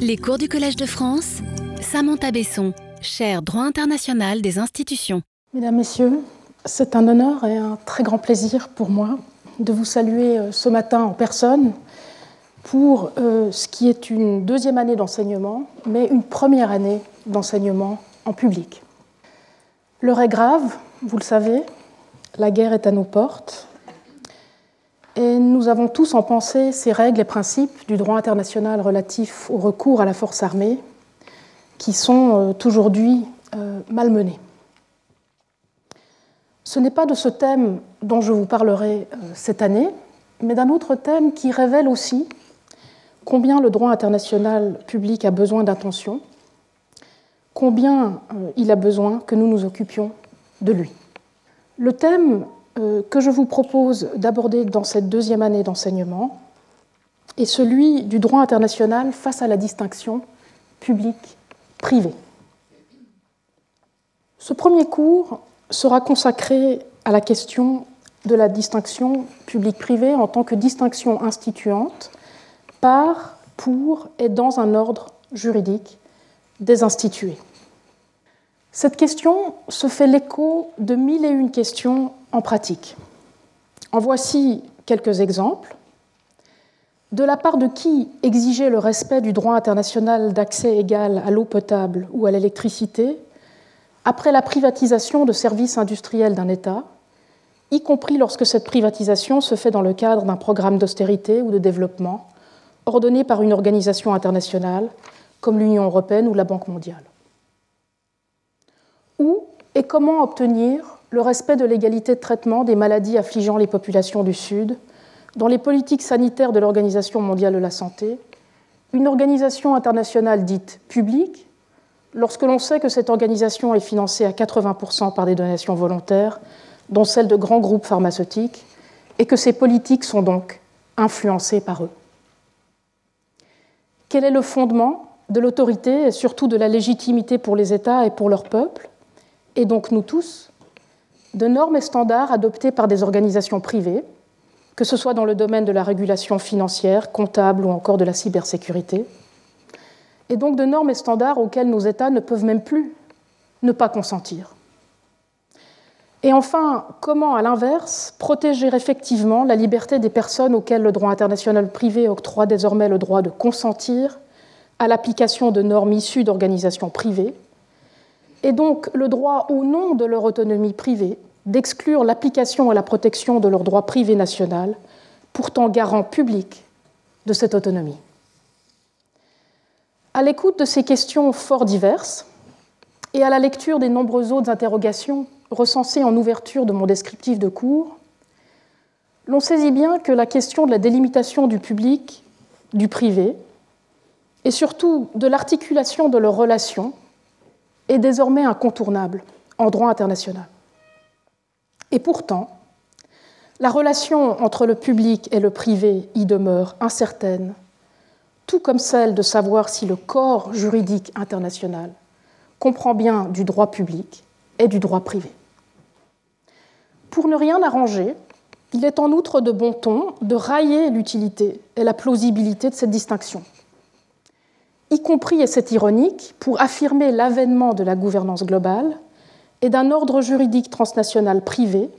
Les cours du Collège de France, Samantha Besson, chaire droit international des institutions. Mesdames, Messieurs, c'est un honneur et un très grand plaisir pour moi de vous saluer euh, ce matin en personne pour euh, ce qui est une deuxième année d'enseignement, mais une première année d'enseignement en public. L'heure est grave, vous le savez, la guerre est à nos portes, et nous avons tous en pensée ces règles et principes du droit international relatif au recours à la force armée qui sont euh, aujourd'hui euh, malmenés. Ce n'est pas de ce thème dont je vous parlerai euh, cette année, mais d'un autre thème qui révèle aussi combien le droit international public a besoin d'attention, combien il a besoin que nous nous occupions de lui. Le thème que je vous propose d'aborder dans cette deuxième année d'enseignement est celui du droit international face à la distinction public-privé. Ce premier cours sera consacré à la question de la distinction public-privé en tant que distinction instituante par, pour et dans un ordre juridique des institués. Cette question se fait l'écho de mille et une questions en pratique. En voici quelques exemples. De la part de qui exiger le respect du droit international d'accès égal à l'eau potable ou à l'électricité après la privatisation de services industriels d'un État, y compris lorsque cette privatisation se fait dans le cadre d'un programme d'austérité ou de développement ordonné par une organisation internationale comme l'Union européenne ou la Banque mondiale? Où et comment obtenir le respect de l'égalité de traitement des maladies affligeant les populations du Sud, dans les politiques sanitaires de l'Organisation mondiale de la santé, une organisation internationale dite publique, lorsque l'on sait que cette organisation est financée à 80% par des donations volontaires, dont celles de grands groupes pharmaceutiques, et que ces politiques sont donc influencées par eux. Quel est le fondement de l'autorité et surtout de la légitimité pour les États et pour leurs peuples, et donc nous tous, de normes et standards adoptés par des organisations privées, que ce soit dans le domaine de la régulation financière, comptable ou encore de la cybersécurité, et donc de normes et standards auxquels nos États ne peuvent même plus ne pas consentir. Et enfin, comment, à l'inverse, protéger effectivement la liberté des personnes auxquelles le droit international privé octroie désormais le droit de consentir à l'application de normes issues d'organisations privées, et donc le droit, au nom de leur autonomie privée, d'exclure l'application et la protection de leur droit privé national, pourtant garant public de cette autonomie. À l'écoute de ces questions fort diverses et à la lecture des nombreuses autres interrogations recensées en ouverture de mon descriptif de cours, l'on saisit bien que la question de la délimitation du public, du privé, et surtout de l'articulation de leurs relations est désormais incontournable en droit international. Et pourtant, la relation entre le public et le privé y demeure incertaine, tout comme celle de savoir si le corps juridique international comprend bien du droit public et du droit privé. Pour ne rien arranger, il est en outre de bon ton de railler l'utilité et la plausibilité de cette distinction, y compris, et c'est ironique, pour affirmer l'avènement de la gouvernance globale et d'un ordre juridique transnational privé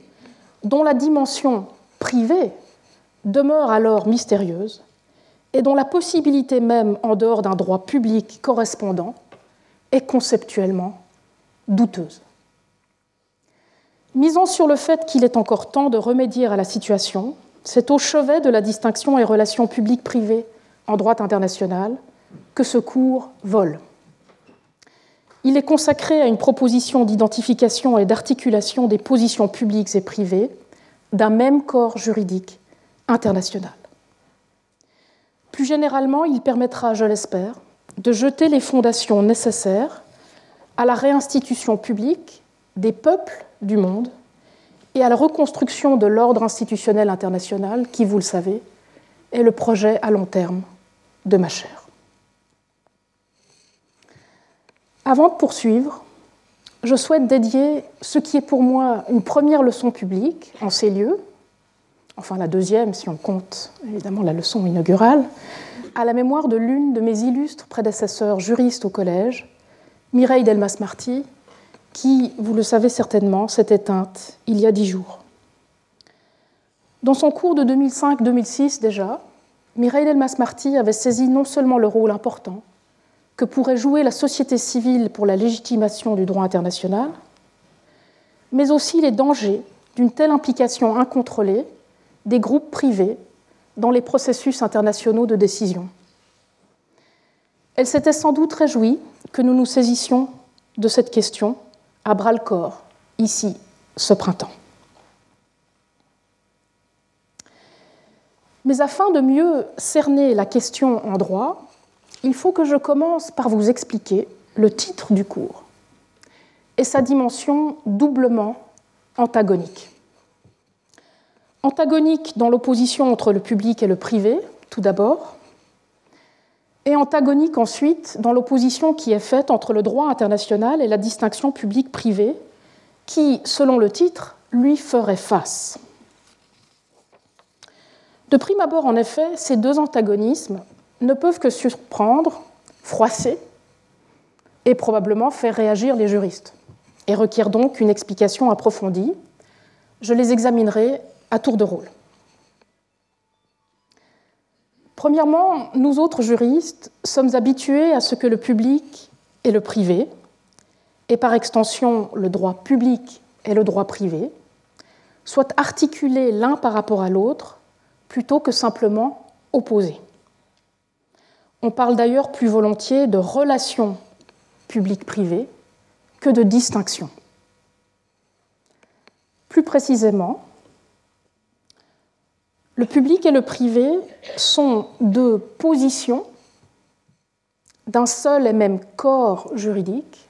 dont la dimension privée demeure alors mystérieuse et dont la possibilité même en dehors d'un droit public correspondant est conceptuellement douteuse. Misons sur le fait qu'il est encore temps de remédier à la situation, c'est au chevet de la distinction et relations publiques-privées en droit international que ce cours vole. Il est consacré à une proposition d'identification et d'articulation des positions publiques et privées d'un même corps juridique international. Plus généralement, il permettra, je l'espère, de jeter les fondations nécessaires à la réinstitution publique des peuples du monde et à la reconstruction de l'ordre institutionnel international qui, vous le savez, est le projet à long terme de ma chaire. Avant de poursuivre, je souhaite dédier ce qui est pour moi une première leçon publique en ces lieux, enfin la deuxième si on compte évidemment la leçon inaugurale, à la mémoire de l'une de mes illustres prédécesseurs juristes au collège, Mireille Delmas-Marty, qui, vous le savez certainement, s'est éteinte il y a dix jours. Dans son cours de 2005-2006 déjà, Mireille Delmas-Marty avait saisi non seulement le rôle important que pourrait jouer la société civile pour la légitimation du droit international, mais aussi les dangers d'une telle implication incontrôlée des groupes privés dans les processus internationaux de décision. Elle s'était sans doute réjouie que nous nous saisissions de cette question à bras-le-corps, ici, ce printemps. Mais afin de mieux cerner la question en droit, il faut que je commence par vous expliquer le titre du cours et sa dimension doublement antagonique. Antagonique dans l'opposition entre le public et le privé, tout d'abord, et antagonique ensuite dans l'opposition qui est faite entre le droit international et la distinction publique-privée, qui, selon le titre, lui ferait face. De prime abord, en effet, ces deux antagonismes ne peuvent que surprendre, froisser et probablement faire réagir les juristes, et requièrent donc une explication approfondie. Je les examinerai à tour de rôle. Premièrement, nous autres juristes sommes habitués à ce que le public et le privé, et par extension le droit public et le droit privé, soient articulés l'un par rapport à l'autre plutôt que simplement opposés. On parle d'ailleurs plus volontiers de relation public-privé que de distinction. Plus précisément, le public et le privé sont deux positions d'un seul et même corps juridique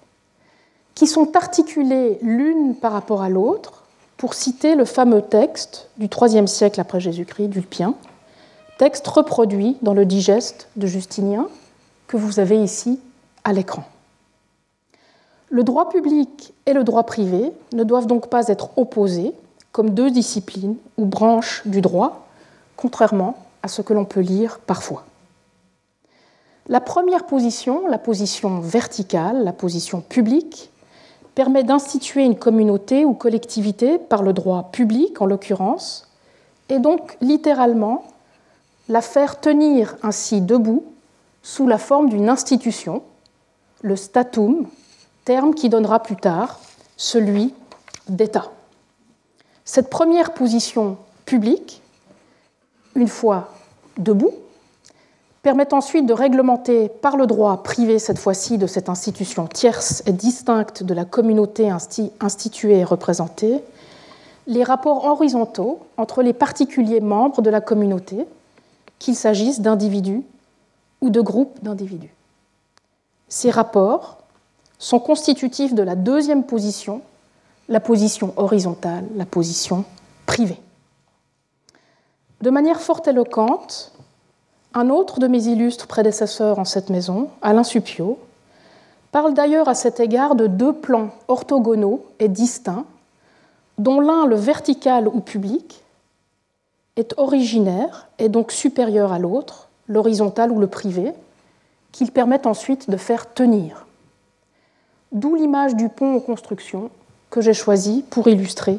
qui sont articulées l'une par rapport à l'autre, pour citer le fameux texte du IIIe siècle après Jésus-Christ, d'Ulpien, texte reproduit dans le digeste de Justinien que vous avez ici à l'écran. Le droit public et le droit privé ne doivent donc pas être opposés comme deux disciplines ou branches du droit, contrairement à ce que l'on peut lire parfois. La première position, la position verticale, la position publique, permet d'instituer une communauté ou collectivité par le droit public en l'occurrence, et donc littéralement la faire tenir ainsi debout sous la forme d'une institution, le statum, terme qui donnera plus tard celui d'État. Cette première position publique une fois debout, permet ensuite de réglementer par le droit privé, cette fois-ci, de cette institution tierce et distincte de la communauté instituée et représentée, les rapports horizontaux entre les particuliers membres de la communauté, qu'il s'agisse d'individus ou de groupes d'individus. Ces rapports sont constitutifs de la deuxième position, la position horizontale, la position privée. De manière fort éloquente, un autre de mes illustres prédécesseurs en cette maison, Alain Suppiot, parle d'ailleurs à cet égard de deux plans orthogonaux et distincts, dont l'un, le vertical ou public, est originaire et donc supérieur à l'autre, l'horizontal ou le privé, qu'ils permettent ensuite de faire tenir. D'où l'image du pont en construction que j'ai choisi pour illustrer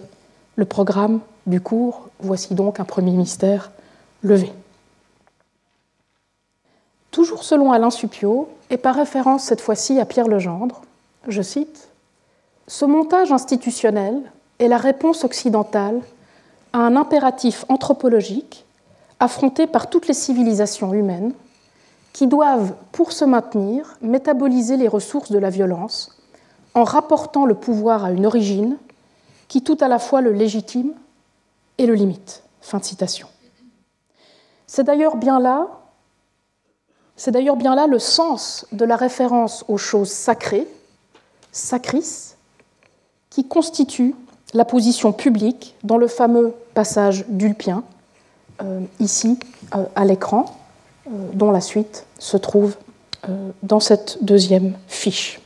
le programme du cours, voici donc un premier mystère levé. Toujours selon Alain Suppiot, et par référence cette fois-ci à Pierre Legendre, je cite Ce montage institutionnel est la réponse occidentale à un impératif anthropologique affronté par toutes les civilisations humaines qui doivent, pour se maintenir, métaboliser les ressources de la violence en rapportant le pouvoir à une origine qui tout à la fois le légitime et le limite. Fin de citation. C'est d'ailleurs bien là, c'est d'ailleurs bien là le sens de la référence aux choses sacrées, sacris, qui constitue la position publique dans le fameux passage d'Ulpien, euh, ici euh, à l'écran, euh, dont la suite se trouve dans cette deuxième fiche.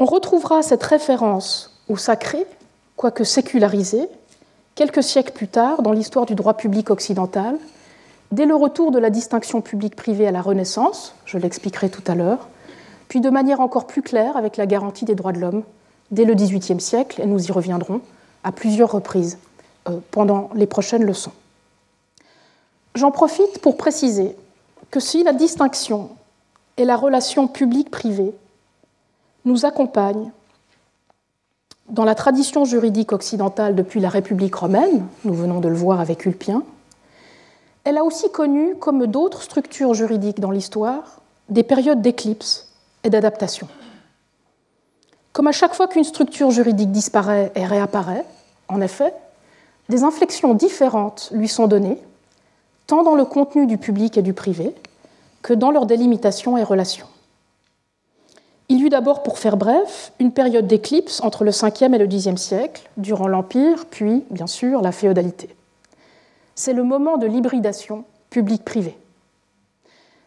On retrouvera cette référence au sacré, quoique sécularisé, quelques siècles plus tard dans l'histoire du droit public occidental, dès le retour de la distinction publique-privée à la Renaissance, je l'expliquerai tout à l'heure, puis de manière encore plus claire avec la garantie des droits de l'homme dès le XVIIIe siècle, et nous y reviendrons à plusieurs reprises euh, pendant les prochaines leçons. J'en profite pour préciser que si la distinction et la relation publique-privée nous accompagnent dans la tradition juridique occidentale depuis la République romaine, nous venons de le voir avec Ulpien, elle a aussi connu, comme d'autres structures juridiques dans l'histoire, des périodes d'éclipse et d'adaptation. Comme à chaque fois qu'une structure juridique disparaît et réapparaît, en effet, des inflexions différentes lui sont données, tant dans le contenu du public et du privé que dans leur délimitation et relations. Il y eut d'abord, pour faire bref, une période d'éclipse entre le 5e et le 10e siècle, durant l'Empire, puis, bien sûr, la féodalité. C'est le moment de l'hybridation public-privé.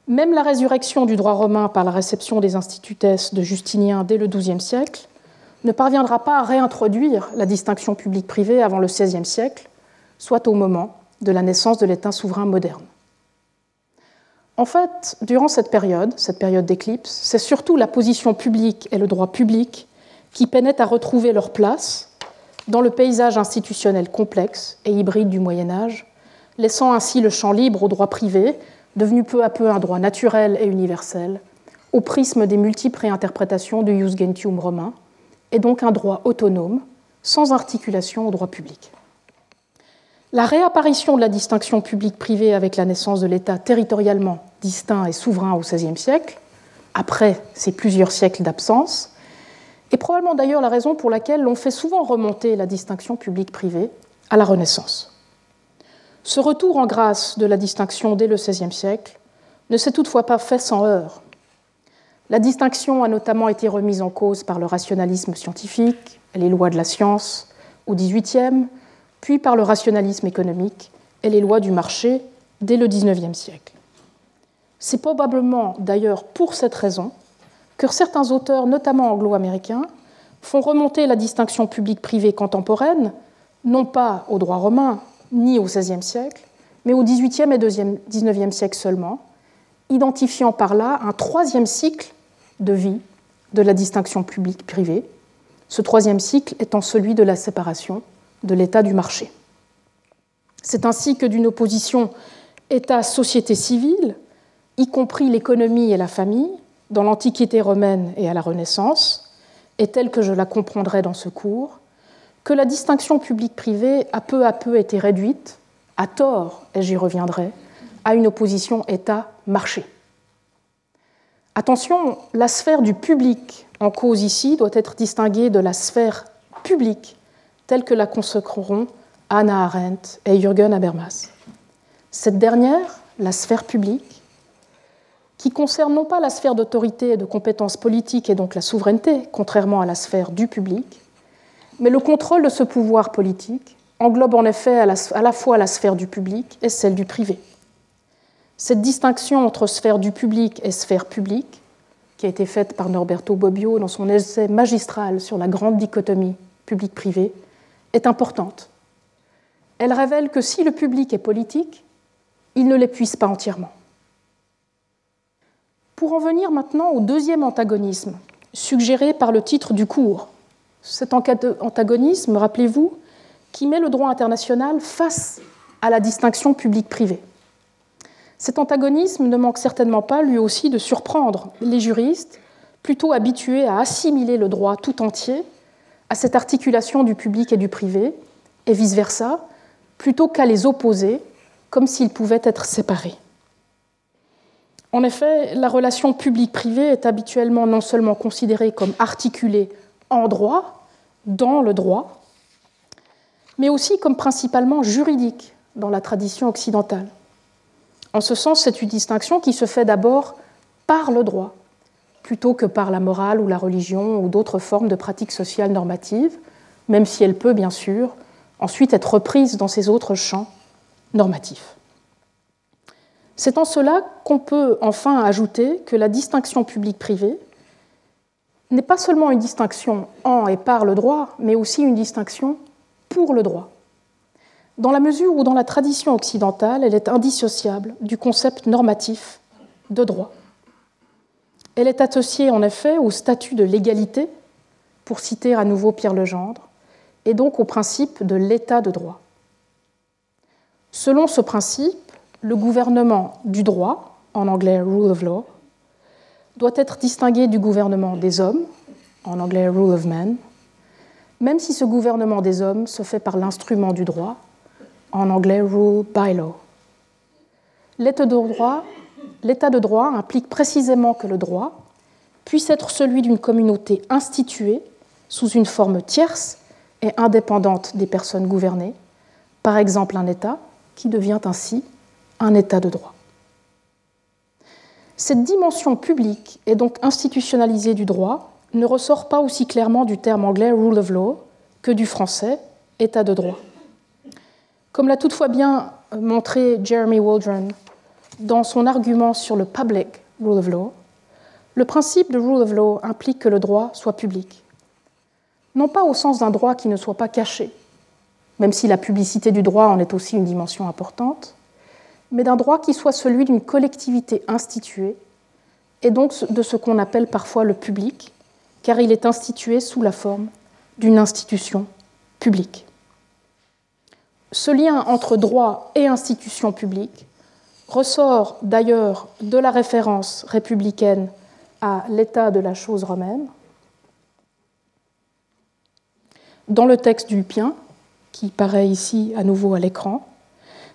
Même la résurrection du droit romain par la réception des institutes de Justinien dès le XIIe siècle ne parviendra pas à réintroduire la distinction publique-privée avant le XVIe siècle, soit au moment de la naissance de l'État souverain moderne. En fait, durant cette période, cette période d'éclipse, c'est surtout la position publique et le droit public qui peinaient à retrouver leur place dans le paysage institutionnel complexe et hybride du Moyen Âge, laissant ainsi le champ libre au droit privé devenu peu à peu un droit naturel et universel, au prisme des multiples réinterprétations du jus gentium romain, et donc un droit autonome, sans articulation au droit public. La réapparition de la distinction publique-privée avec la naissance de l'État territorialement distinct et souverain au XVIe siècle, après ces plusieurs siècles d'absence, est probablement d'ailleurs la raison pour laquelle l'on fait souvent remonter la distinction publique-privée à la Renaissance. Ce retour en grâce de la distinction dès le XVIe siècle ne s'est toutefois pas fait sans heurts. La distinction a notamment été remise en cause par le rationalisme scientifique et les lois de la science au XVIIIe, puis par le rationalisme économique et les lois du marché dès le XIXe siècle. C'est probablement d'ailleurs pour cette raison que certains auteurs, notamment anglo-américains, font remonter la distinction publique-privée contemporaine, non pas au droit romain, ni au XVIe siècle, mais au XVIIIe et XIXe siècle seulement, identifiant par là un troisième cycle de vie de la distinction publique-privée, ce troisième cycle étant celui de la séparation de l'état du marché. C'est ainsi que d'une opposition État-société civile, y compris l'économie et la famille, dans l'Antiquité romaine et à la Renaissance, et telle que je la comprendrai dans ce cours, que la distinction publique-privée a peu à peu été réduite, à tort, et j'y reviendrai, à une opposition État-marché. Attention, la sphère du public en cause ici doit être distinguée de la sphère publique telle que la consacreront Anna Arendt et Jürgen Habermas. Cette dernière, la sphère publique, qui concerne non pas la sphère d'autorité et de compétences politiques et donc la souveraineté, contrairement à la sphère du public, mais le contrôle de ce pouvoir politique englobe en effet à la, fois la sphère du public et celle du privé. Cette distinction entre sphère du public et sphère publique, qui a été faite par Norberto Bobbio dans son essai magistral sur la grande dichotomie public-privé, est importante. Elle révèle que si le public est politique, il ne l'épuise pas entièrement. Pour en venir maintenant au deuxième antagonisme, suggéré par le titre du cours, cet antagonisme, rappelez-vous, qui met le droit international face à la distinction publique-privée. Cet antagonisme ne manque certainement pas, lui aussi, de surprendre les juristes, plutôt habitués à assimiler le droit tout entier à cette articulation du public et du privé, et vice-versa, plutôt qu'à les opposer, comme s'ils pouvaient être séparés. En effet, la relation publique-privé est habituellement non seulement considérée comme articulée en droit, dans le droit, mais aussi comme principalement juridique dans la tradition occidentale. En ce sens, c'est une distinction qui se fait d'abord par le droit, plutôt que par la morale ou la religion ou d'autres formes de pratiques sociales normatives, même si elle peut, bien sûr, ensuite être reprise dans ces autres champs normatifs. C'est en cela qu'on peut enfin ajouter que la distinction publique-privée n'est pas seulement une distinction en et par le droit, mais aussi une distinction pour le droit. dans la mesure où dans la tradition occidentale, elle est indissociable du concept normatif de droit. Elle est associée en effet au statut de l'égalité, pour citer à nouveau Pierre Legendre, et donc au principe de l'état de droit. Selon ce principe, le gouvernement du droit, en anglais rule of law, doit être distingué du gouvernement des hommes, en anglais rule of men, même si ce gouvernement des hommes se fait par l'instrument du droit, en anglais rule by law. L'état de droit, l'état de droit implique précisément que le droit puisse être celui d'une communauté instituée sous une forme tierce et indépendante des personnes gouvernées, par exemple un État, qui devient ainsi un État de droit. Cette dimension publique et donc institutionnalisée du droit ne ressort pas aussi clairement du terme anglais rule of law que du français État de droit. Comme l'a toutefois bien montré Jeremy Waldron dans son argument sur le public rule of law, le principe de rule of law implique que le droit soit public. Non pas au sens d'un droit qui ne soit pas caché, même si la publicité du droit en est aussi une dimension importante, mais d'un droit qui soit celui d'une collectivité instituée, et donc de ce qu'on appelle parfois le public, car il est institué sous la forme d'une institution publique. Ce lien entre droit et institution publique ressort d'ailleurs de la référence républicaine à l'état de la chose romaine dans le texte d'Ulpien, qui paraît ici à nouveau à l'écran,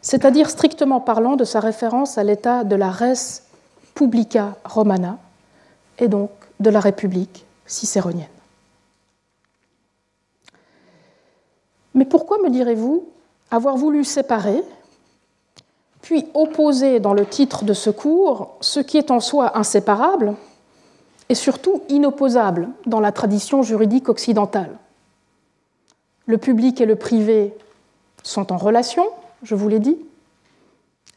c'est-à-dire strictement parlant de sa référence à l'état de la res publica romana, et donc de la République cicéronienne. Mais pourquoi, me direz-vous, avoir voulu séparer, puis opposer dans le titre de ce cours ce qui est en soi inséparable et surtout inopposable dans la tradition juridique occidentale? Le public et le privé sont en relation, je vous l'ai dit,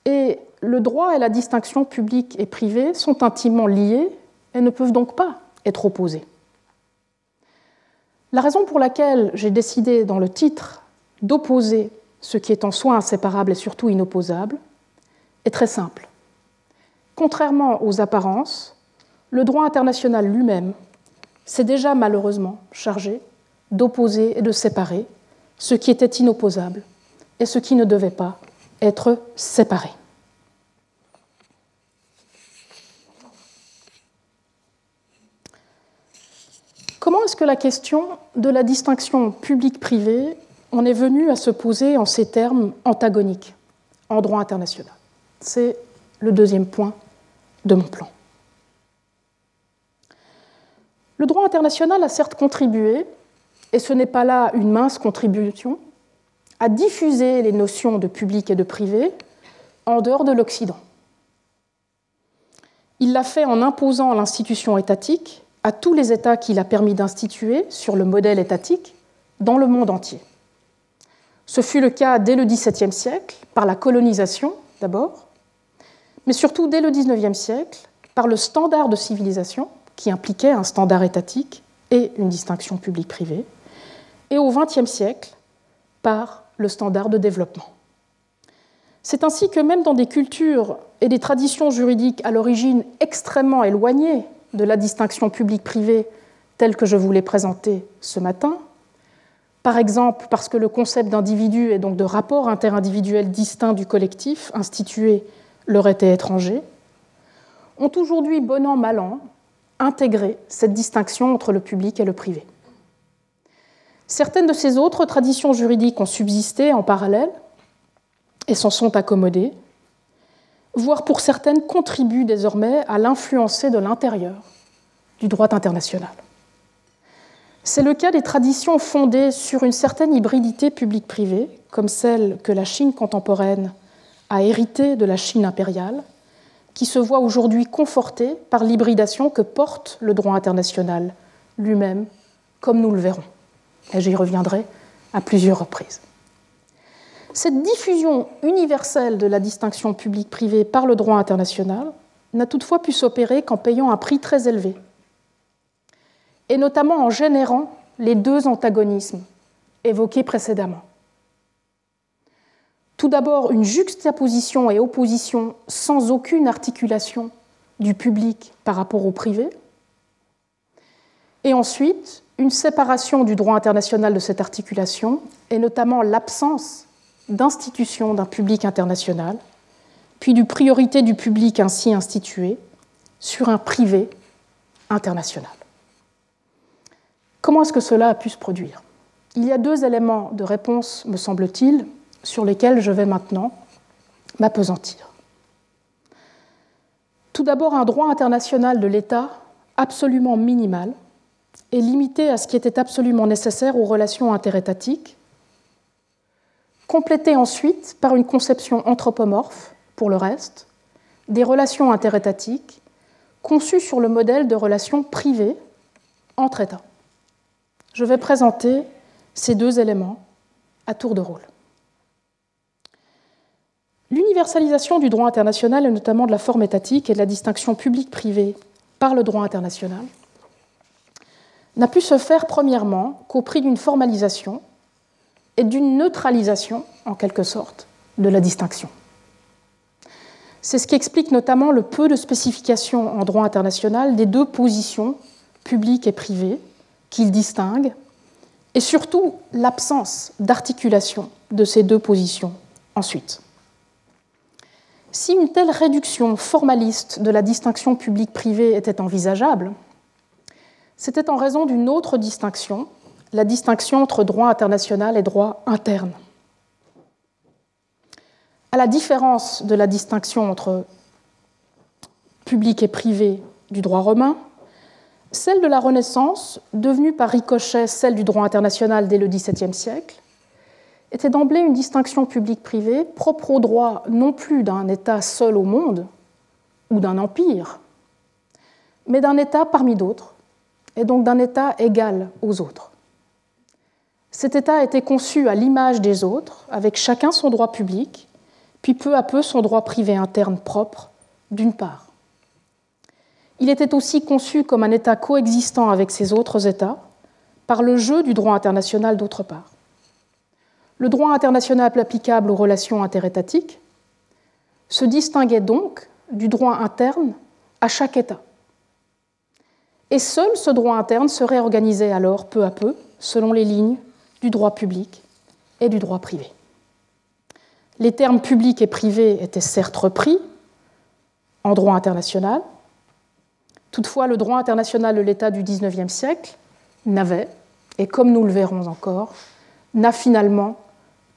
et le droit et la distinction publique et privée sont intimement liés et ne peuvent donc pas être opposés. La raison pour laquelle j'ai décidé dans le titre d'opposer ce qui est en soi inséparable et surtout inopposable est très simple. Contrairement aux apparences, le droit international lui-même s'est déjà malheureusement chargé d'opposer et de séparer ce qui était inopposable et ce qui ne devait pas être séparé. Comment est-ce que la question de la distinction publique-privée en est venue à se poser en ces termes antagoniques en droit international? C'est le deuxième point de mon plan. Le droit international a certes contribué, et ce n'est pas là une mince contribution, à diffuser les notions de public et de privé en dehors de l'Occident. Il l'a fait en imposant l'institution étatique à tous les États qu'il a permis d'instituer sur le modèle étatique dans le monde entier. Ce fut le cas dès le XVIIe siècle, par la colonisation d'abord, mais surtout dès le XIXe siècle, par le standard de civilisation, qui impliquait un standard étatique et une distinction publique-privée, et au XXe siècle, par le standard de développement. C'est ainsi que même dans des cultures et des traditions juridiques à l'origine extrêmement éloignées de la distinction publique-privée telle que je vous l'ai présentée ce matin, par exemple parce que le concept d'individu et donc de rapport interindividuel distinct du collectif institué leur était étranger, ont aujourd'hui, bon an, mal an, intégré cette distinction entre le public et le privé. Certaines de ces autres traditions juridiques ont subsisté en parallèle et s'en sont accommodées, voire pour certaines contribuent désormais à l'influencer de l'intérieur du droit international. C'est le cas des traditions fondées sur une certaine hybridité publique-privée, comme celle que la Chine contemporaine a héritée de la Chine impériale, qui se voit aujourd'hui confortée par l'hybridation que porte le droit international lui-même, comme nous le verrons. Et j'y reviendrai à plusieurs reprises. Cette diffusion universelle de la distinction publique-privée par le droit international n'a toutefois pu s'opérer qu'en payant un prix très élevé, et notamment en générant les deux antagonismes évoqués précédemment. tout d'abord une juxtaposition et opposition sans aucune articulation du public par rapport au privé, et ensuite une séparation du droit international de cette articulation, et notamment l'absence d'institution d'un public international, puis du priorité du public ainsi institué sur un privé international. Comment est-ce que cela a pu se produire? Il y a deux éléments de réponse, me semble-t-il, sur lesquels je vais maintenant m'apesantir. Tout d'abord, un droit international de l'État absolument minimal et limité à ce qui était absolument nécessaire aux relations interétatiques, complété ensuite par une conception anthropomorphe, pour le reste, des relations interétatiques conçues sur le modèle de relations privées entre États. Je vais présenter ces deux éléments à tour de rôle. L'universalisation du droit international, et notamment de la forme étatique et de la distinction publique-privée par le droit international, n'a pu se faire premièrement qu'au prix d'une formalisation et d'une neutralisation, en quelque sorte, de la distinction. C'est ce qui explique notamment le peu de spécification en droit international des deux positions, publiques et privées, qu'il distingue, et surtout l'absence d'articulation de ces deux positions ensuite. Si une telle réduction formaliste de la distinction publique-privée était envisageable, c'était en raison d'une autre distinction, la distinction entre droit international et droit interne. À la différence de la distinction entre public et privé du droit romain, celle de la Renaissance, devenue par ricochet celle du droit international dès le XVIIe siècle, était d'emblée une distinction publique-privée propre au droit non plus d'un État seul au monde ou d'un empire, mais d'un État parmi d'autres, et donc d'un État égal aux autres. Cet État était conçu à l'image des autres, avec chacun son droit public, puis peu à peu son droit privé interne propre, d'une part. Il était aussi conçu comme un État coexistant avec ses autres États, par le jeu du droit international d'autre part le droit international applicable aux relations interétatiques se distinguait donc du droit interne à chaque État. Et seul ce droit interne serait organisé alors peu à peu selon les lignes du droit public et du droit privé. Les termes public et privé étaient certes repris en droit international, toutefois le droit international de l'État du XIXe siècle n'avait, et comme nous le verrons encore, n'a finalement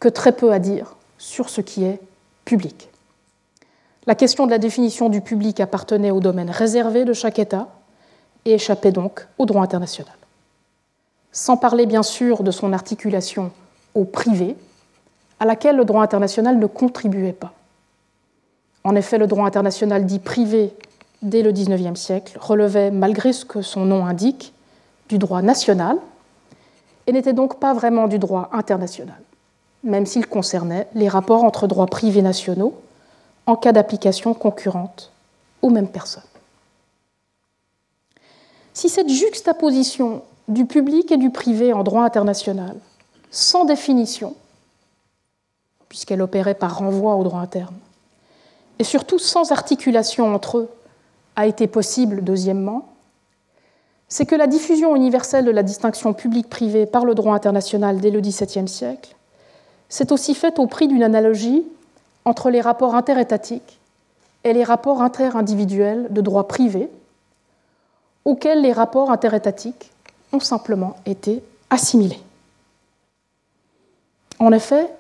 que très peu à dire sur ce qui est public. La question de la définition du public appartenait au domaine réservé de chaque État et échappait donc au droit international. Sans parler bien sûr de son articulation au privé, à laquelle le droit international ne contribuait pas. En effet, le droit international dit privé dès le XIXe siècle relevait, malgré ce que son nom indique, du droit national et n'était donc pas vraiment du droit international même s'il concernait les rapports entre droits privés nationaux en cas d'application concurrente aux mêmes personnes. Si cette juxtaposition du public et du privé en droit international, sans définition, puisqu'elle opérait par renvoi au droit interne, et surtout sans articulation entre eux, a été possible, deuxièmement, c'est que la diffusion universelle de la distinction public-privé par le droit international dès le XVIIe siècle c'est aussi fait au prix d'une analogie entre les rapports interétatiques et les rapports interindividuels de droit privé, auxquels les rapports interétatiques ont simplement été assimilés. En effet,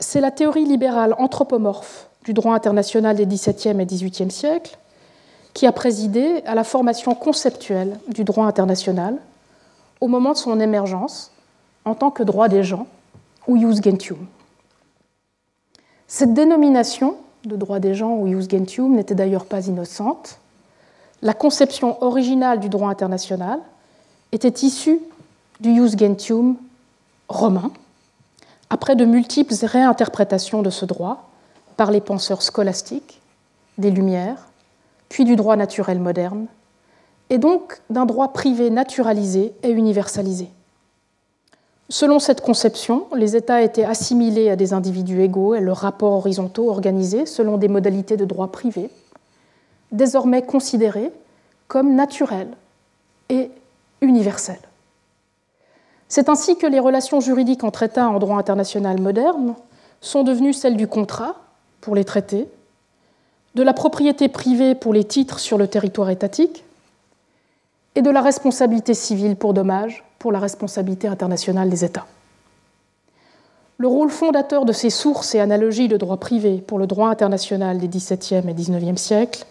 c'est la théorie libérale anthropomorphe du droit international des XVIIe et XVIIIe siècles qui a présidé à la formation conceptuelle du droit international au moment de son émergence en tant que droit des gens ou jus gentium. Cette dénomination de droit des gens ou jus gentium n'était d'ailleurs pas innocente. La conception originale du droit international était issue du jus gentium romain, après de multiples réinterprétations de ce droit par les penseurs scolastiques, des Lumières, puis du droit naturel moderne, et donc d'un droit privé naturalisé et universalisé. Selon cette conception, les États étaient assimilés à des individus égaux et leurs rapports horizontaux organisés selon des modalités de droit privé, désormais considérés comme naturels et universels. C'est ainsi que les relations juridiques entre États en droit international moderne sont devenues celles du contrat pour les traités, de la propriété privée pour les titres sur le territoire étatique et de la responsabilité civile pour dommages pour la responsabilité internationale des États. Le rôle fondateur de ces sources et analogies de droit privé pour le droit international des XVIIe et XIXe siècles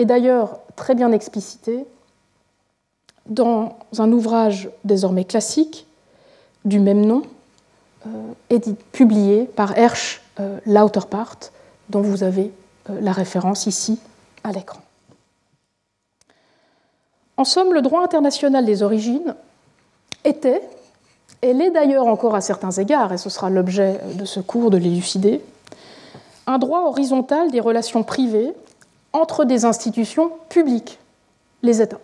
est d'ailleurs très bien explicité dans un ouvrage désormais classique du même nom, euh, publié par Hersch euh, Lauterpart, dont vous avez euh, la référence ici à l'écran. En somme, le droit international des origines était, et l'est d'ailleurs encore à certains égards, et ce sera l'objet de ce cours de l'élucider, un droit horizontal des relations privées entre des institutions publiques, les États.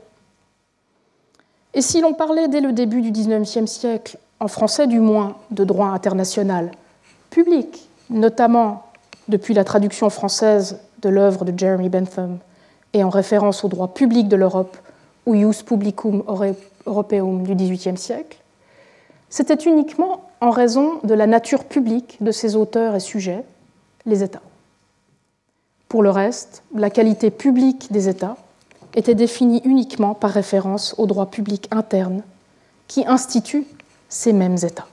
Et si l'on parlait dès le début du XIXe siècle, en français du moins, de droit international public, notamment depuis la traduction française de l'œuvre de Jeremy Bentham et en référence au droit public de l'Europe ou Ius Publicum Europeum du XVIIIe siècle, c'était uniquement en raison de la nature publique de ces auteurs et sujets, les États. Pour le reste, la qualité publique des États était définie uniquement par référence au droit public interne qui institue ces mêmes États.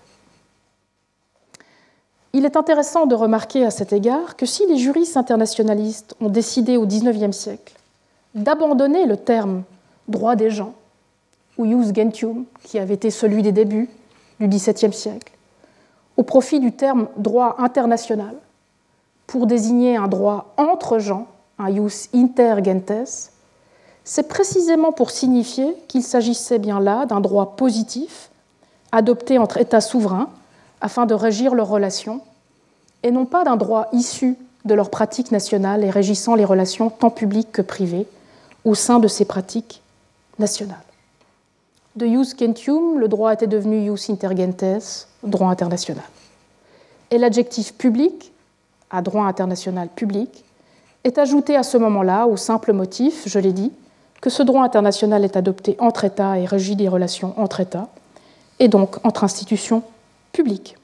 Il est intéressant de remarquer à cet égard que si les juristes internationalistes ont décidé au XIXe siècle d'abandonner le terme droit des gens, ou jus gentium, qui avait été celui des débuts du XVIIe siècle, au profit du terme droit international, pour désigner un droit entre gens, un jus inter gentes, c'est précisément pour signifier qu'il s'agissait bien là d'un droit positif, adopté entre États souverains, afin de régir leurs relations, et non pas d'un droit issu de leurs pratiques nationales et régissant les relations tant publiques que privées au sein de ces pratiques nationales. De jus gentium, le droit était devenu jus intergentes, droit international. Et l'adjectif public, à droit international public, est ajouté à ce moment-là au simple motif, je l'ai dit, que ce droit international est adopté entre États et régit des relations entre États, et donc entre institutions publiques.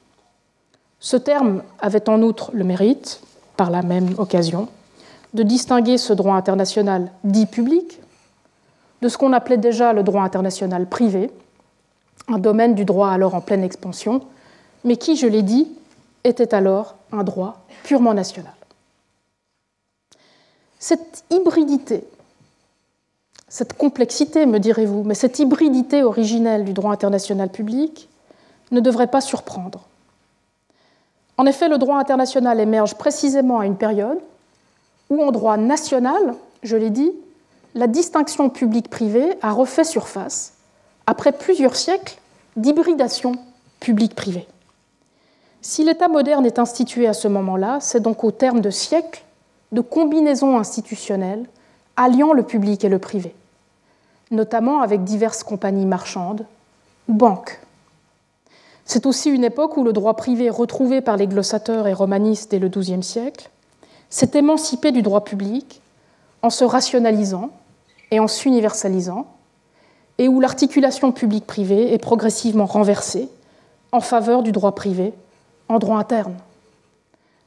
Ce terme avait en outre le mérite, par la même occasion, de distinguer ce droit international dit public de ce qu'on appelait déjà le droit international privé, un domaine du droit alors en pleine expansion, mais qui, je l'ai dit, était alors un droit purement national. Cette hybridité, cette complexité, me direz-vous, mais cette hybridité originelle du droit international public ne devrait pas surprendre. En effet, le droit international émerge précisément à une période où, en droit national, je l'ai dit, la distinction publique-privée a refait surface après plusieurs siècles d'hybridation publique-privée. Si l'État moderne est institué à ce moment-là, c'est donc au terme de siècles de combinaisons institutionnelles alliant le public et le privé, notamment avec diverses compagnies marchandes ou banques. C'est aussi une époque où le droit privé retrouvé par les glossateurs et romanistes dès le XIIe siècle s'est émancipé du droit public en se rationalisant et en s'universalisant, et où l'articulation publique-privée est progressivement renversée en faveur du droit privé en droit interne.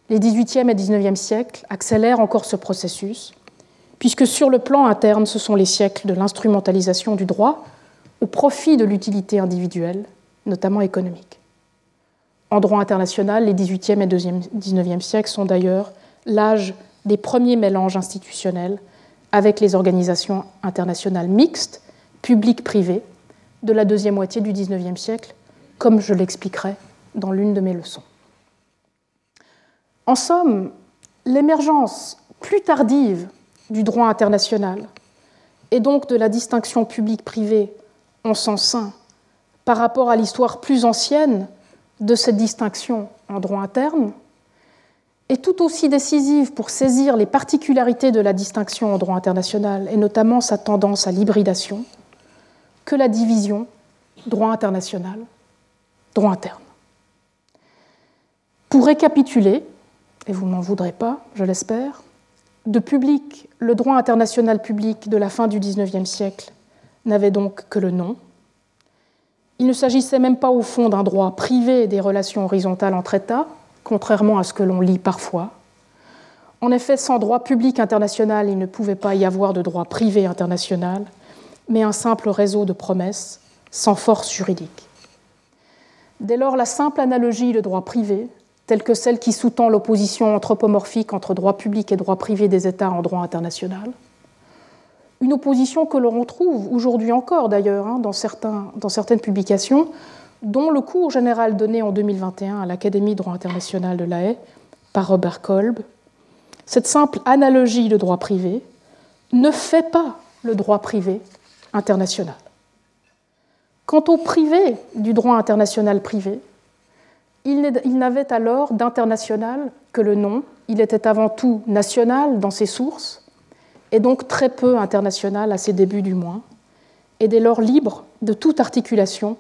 Les XVIIIe et XIXe siècles accélèrent encore ce processus, puisque sur le plan interne, ce sont les siècles de l'instrumentalisation du droit au profit de l'utilité individuelle, notamment économique. En droit international, les XVIIIe et XIXe siècles sont d'ailleurs l'âge des premiers mélanges institutionnels avec les organisations internationales mixtes, publiques-privées, de la deuxième moitié du XIXe siècle, comme je l'expliquerai dans l'une de mes leçons. En somme, l'émergence plus tardive du droit international et donc de la distinction publique-privée en son sein par rapport à l'histoire plus ancienne de cette distinction en droit interne est tout aussi décisive pour saisir les particularités de la distinction en droit international, et notamment sa tendance à l'hybridation, que la division droit international droit interne. Pour récapituler, et vous ne m'en voudrez pas, je l'espère, de public, le droit international public de la fin du XIXe siècle n'avait donc que le nom. Il ne s'agissait même pas au fond d'un droit privé des relations horizontales entre États, contrairement à ce que l'on lit parfois. En effet, sans droit public international, il ne pouvait pas y avoir de droit privé international, mais un simple réseau de promesses sans force juridique. Dès lors, la simple analogie de droit privé telle que celle qui sous-tend l'opposition anthropomorphique entre droit public et droit privé des États en droit international. Une opposition que l'on retrouve aujourd'hui encore d'ailleurs hein, dans, certaines publications, dont le cours général donné en 2021 à l'Académie de droit international de La Haye par Robert Kolb. Cette simple analogie de droit privé ne fait pas le droit privé international. Quant au privé du droit international privé, il n'avait alors d'international que le nom, il était avant tout national dans ses sources, et donc très peu international à ses débuts du moins, et dès lors libre de toute articulation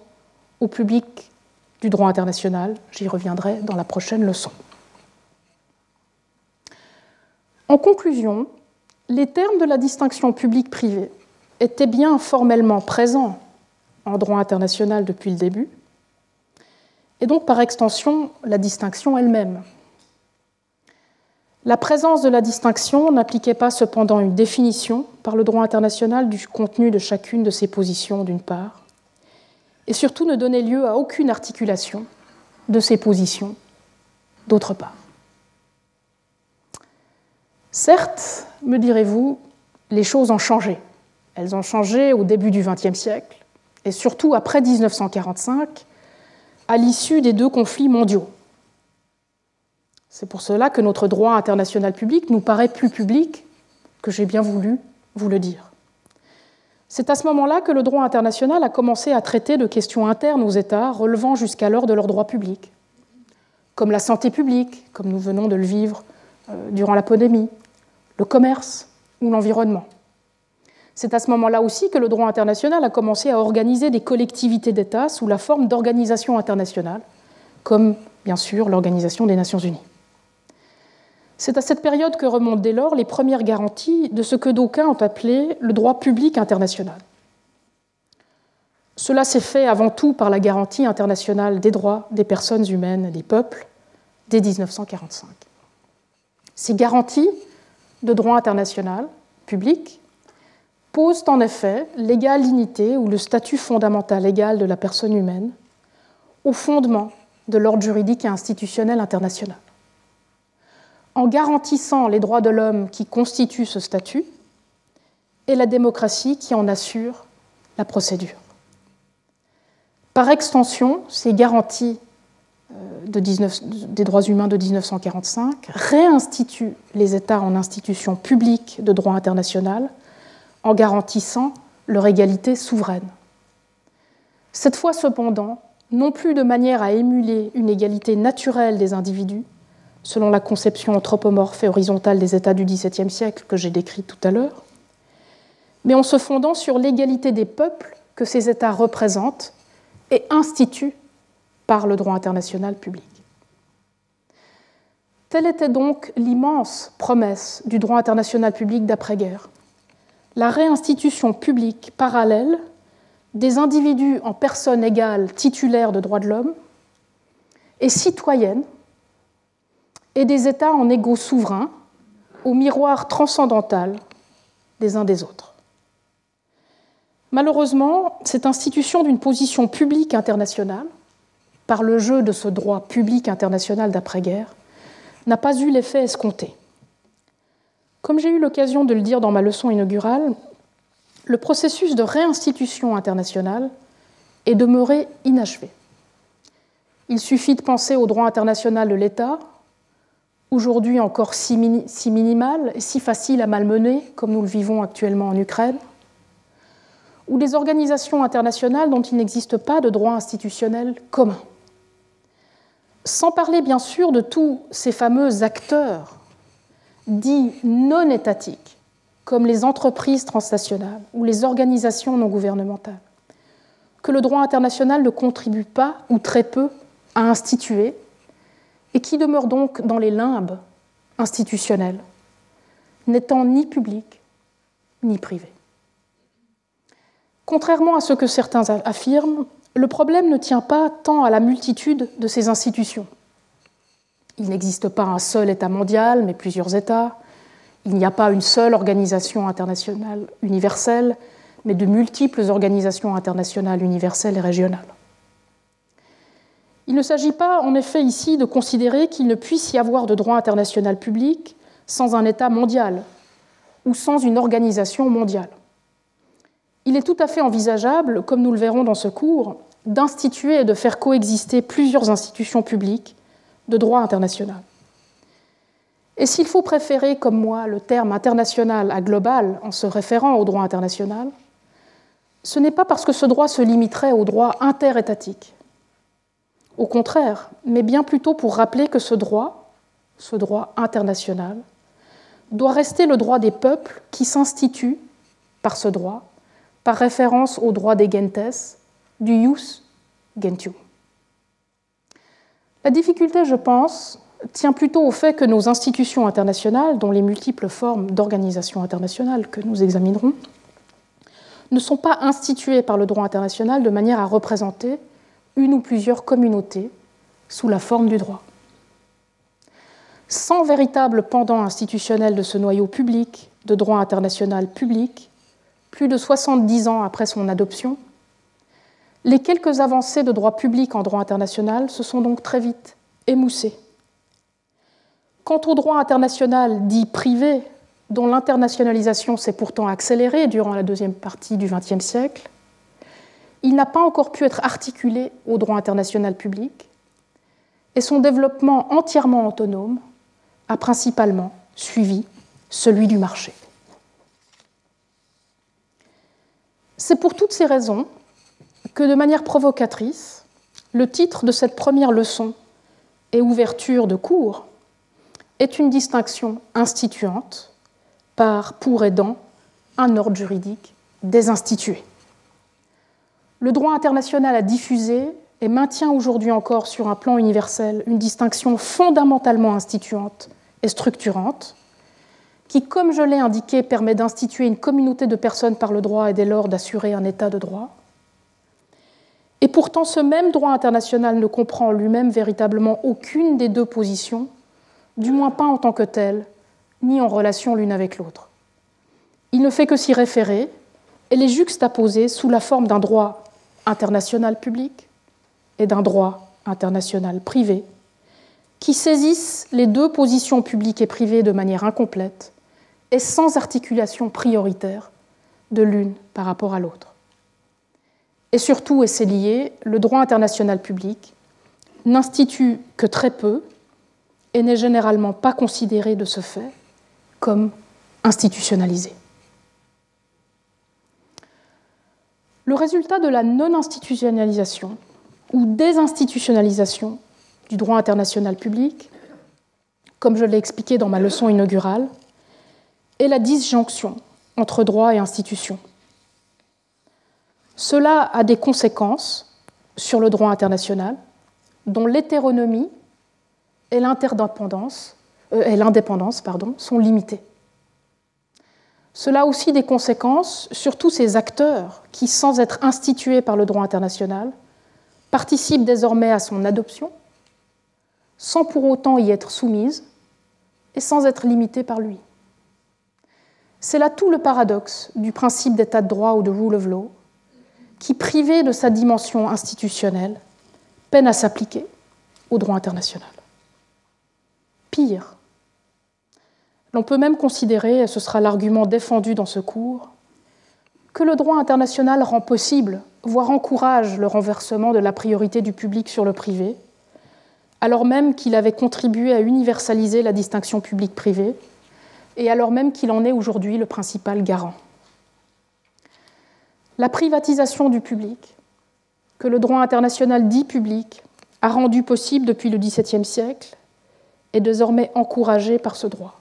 au public du droit international. J'y reviendrai dans la prochaine leçon. En conclusion, les termes de la distinction public-privé étaient bien formellement présents en droit international depuis le début, et donc par extension la distinction elle-même. La présence de la distinction n'appliquait pas cependant une définition par le droit international du contenu de chacune de ces positions d'une part, et surtout ne donnait lieu à aucune articulation de ces positions d'autre part. Certes, me direz-vous, les choses ont changé. Elles ont changé au début du XXe siècle, et surtout après 1945, à l'issue des deux conflits mondiaux. C'est pour cela que notre droit international public nous paraît plus public que j'ai bien voulu vous le dire. C'est à ce moment-là que le droit international a commencé à traiter de questions internes aux États relevant jusqu'alors de leur droit public, comme la santé publique, comme nous venons de le vivre euh, durant la pandémie, le commerce ou l'environnement. C'est à ce moment-là aussi que le droit international a commencé à organiser des collectivités d'États sous la forme d'organisations internationales, comme bien sûr l'Organisation des Nations Unies. C'est à cette période que remontent dès lors les premières garanties de ce que d'aucuns ont appelé le droit public international. Cela s'est fait avant tout par la garantie internationale des droits des personnes humaines des peuples dès 1945. Ces garanties de droit international public posent en effet l'égale dignité ou le statut fondamental égal de la personne humaine au fondement de l'ordre juridique et institutionnel international. En garantissant les droits de l'homme qui constituent ce statut et la démocratie qui en assure la procédure. Par extension, ces garanties euh, de des droits humains de 1945 réinstituent les États en institutions publiques de droit international en garantissant leur égalité souveraine. Cette fois cependant, non plus de manière à émuler une égalité naturelle des individus, selon la conception anthropomorphe et horizontale des États du XVIIe siècle que j'ai décrite tout à l'heure, mais en se fondant sur l'égalité des peuples que ces États représentent et instituent par le droit international public. Telle était donc l'immense promesse du droit international public d'après-guerre, la réinstitution publique parallèle des individus en personne égale titulaires de droits de l'homme et citoyennes et des États en égaux souverains au miroir transcendantal des uns des autres. Malheureusement, cette institution d'une position publique internationale, par le jeu de ce droit public international d'après-guerre, n'a pas eu l'effet escompté. Comme j'ai eu l'occasion de le dire dans ma leçon inaugurale, le processus de réinstitution internationale est demeuré inachevé. Il suffit de penser au droit international de l'État, aujourd'hui encore si, minimal et si facile à malmener, comme nous le vivons actuellement en Ukraine, ou des organisations internationales dont il n'existe pas de droit institutionnel commun. Sans parler bien sûr de tous ces fameux acteurs dits non étatiques, comme les entreprises transnationales ou les organisations non gouvernementales, que le droit international ne contribue pas, ou très peu, à instituer, et qui demeure donc dans les limbes institutionnels, n'étant ni public ni privé. Contrairement à ce que certains affirment, le problème ne tient pas tant à la multitude de ces institutions. Il n'existe pas un seul État mondial, mais plusieurs États. Il n'y a pas une seule organisation internationale universelle, mais de multiples organisations internationales universelles et régionales. Il ne s'agit pas, en effet, ici de considérer qu'il ne puisse y avoir de droit international public sans un État mondial ou sans une organisation mondiale. Il est tout à fait envisageable, comme nous le verrons dans ce cours, d'instituer et de faire coexister plusieurs institutions publiques de droit international. Et s'il faut préférer, comme moi, le terme international à global en se référant au droit international, ce n'est pas parce que ce droit se limiterait au droit interétatique. Au contraire, mais bien plutôt pour rappeler que ce droit, ce droit international, doit rester le droit des peuples qui s'instituent par ce droit, par référence au droit des gentes, du jus gentium. La difficulté, je pense, tient plutôt au fait que nos institutions internationales, dont les multiples formes d'organisation internationale que nous examinerons, ne sont pas instituées par le droit international de manière à représenter une ou plusieurs communautés sous la forme du droit. Sans véritable pendant institutionnel de ce noyau public de droit international public, plus de 70 ans après son adoption, les quelques avancées de droit public en droit international se sont donc très vite émoussées. Quant au droit international dit privé, dont l'internationalisation s'est pourtant accélérée durant la deuxième partie du XXe siècle, il n'a pas encore pu être articulé au droit international public, et son développement entièrement autonome a principalement suivi celui du marché. C'est pour toutes ces raisons que, de manière provocatrice, le titre de cette première leçon et ouverture de cours est une distinction instituante par pour aidant un ordre juridique désinstitué. Le droit international a diffusé et maintient aujourd'hui encore sur un plan universel une distinction fondamentalement instituante et structurante, qui, comme je l'ai indiqué, permet d'instituer une communauté de personnes par le droit et dès lors d'assurer un état de droit. Et pourtant, ce même droit international ne comprend lui-même véritablement aucune des deux positions, du moins pas en tant que telle, ni en relation l'une avec l'autre. Il ne fait que s'y référer et les juxtaposer sous la forme d'un droit international public et d'un droit international privé, qui saisissent les deux positions publiques et privées de manière incomplète et sans articulation prioritaire de l'une par rapport à l'autre. Et surtout, et c'est lié, le droit international public n'institue que très peu et n'est généralement pas considéré de ce fait comme institutionnalisé. Le résultat de la non-institutionnalisation ou désinstitutionnalisation du droit international public, comme je l'ai expliqué dans ma leçon inaugurale, est la disjonction entre droit et institution. Cela a des conséquences sur le droit international, dont l'hétéronomie et l'interdépendance euh, sont limitées. Cela a aussi des conséquences sur tous ces acteurs qui, sans être institués par le droit international, participent désormais à son adoption, sans pour autant y être soumises et sans être limitées par lui. C'est là tout le paradoxe du principe d'état de droit ou de rule of law, qui, privé de sa dimension institutionnelle, peine à s'appliquer au droit international. Pire, l'on peut même considérer, et ce sera l'argument défendu dans ce cours, que le droit international rend possible, voire encourage le renversement de la priorité du public sur le privé, alors même qu'il avait contribué à universaliser la distinction public-privé, et alors même qu'il en est aujourd'hui le principal garant. La privatisation du public, que le droit international dit public, a rendu possible depuis le XVIIe siècle, est désormais encouragée par ce droit.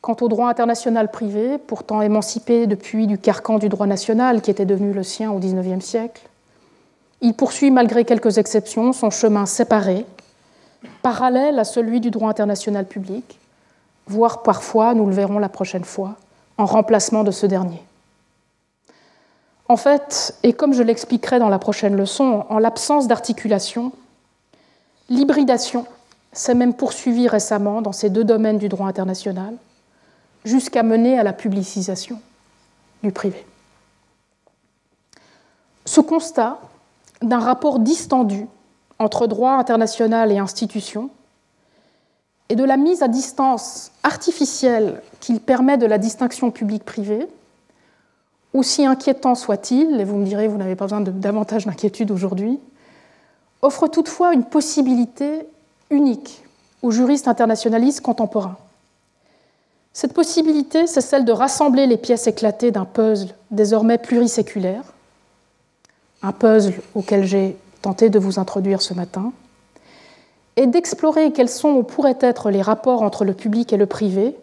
Quant au droit international privé, pourtant émancipé depuis du carcan du droit national qui était devenu le sien au XIXe siècle, il poursuit, malgré quelques exceptions, son chemin séparé, parallèle à celui du droit international public, voire parfois, nous le verrons la prochaine fois, en remplacement de ce dernier. En fait, et comme je l'expliquerai dans la prochaine leçon, en l'absence d'articulation, l'hybridation s'est même poursuivie récemment dans ces deux domaines du droit international, jusqu'à mener à la publicisation du privé. Ce constat d'un rapport distendu entre droit international et institutions et de la mise à distance artificielle qu'il permet de la distinction publique-privée, aussi inquiétant soit-il, et vous me direz, vous n'avez pas besoin de davantage d'inquiétude aujourd'hui, offre toutefois une possibilité unique aux juristes internationalistes contemporains. Cette possibilité, c'est celle de rassembler les pièces éclatées d'un puzzle désormais pluriséculaire, un puzzle auquel j'ai tenté de vous introduire ce matin, et d'explorer quels sont ou pourraient être les rapports entre le public et le privé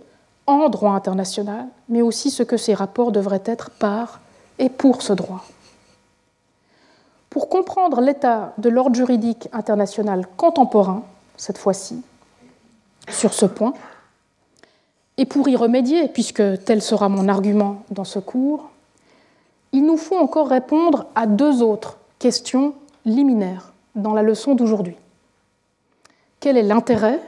en droit international, mais aussi ce que ces rapports devraient être par et pour ce droit. Pour comprendre l'état de l'ordre juridique international contemporain, cette fois-ci, sur ce point, et pour y remédier, puisque tel sera mon argument dans ce cours, il nous faut encore répondre à deux autres questions liminaires dans la leçon d'aujourd'hui. Quel est l'intérêt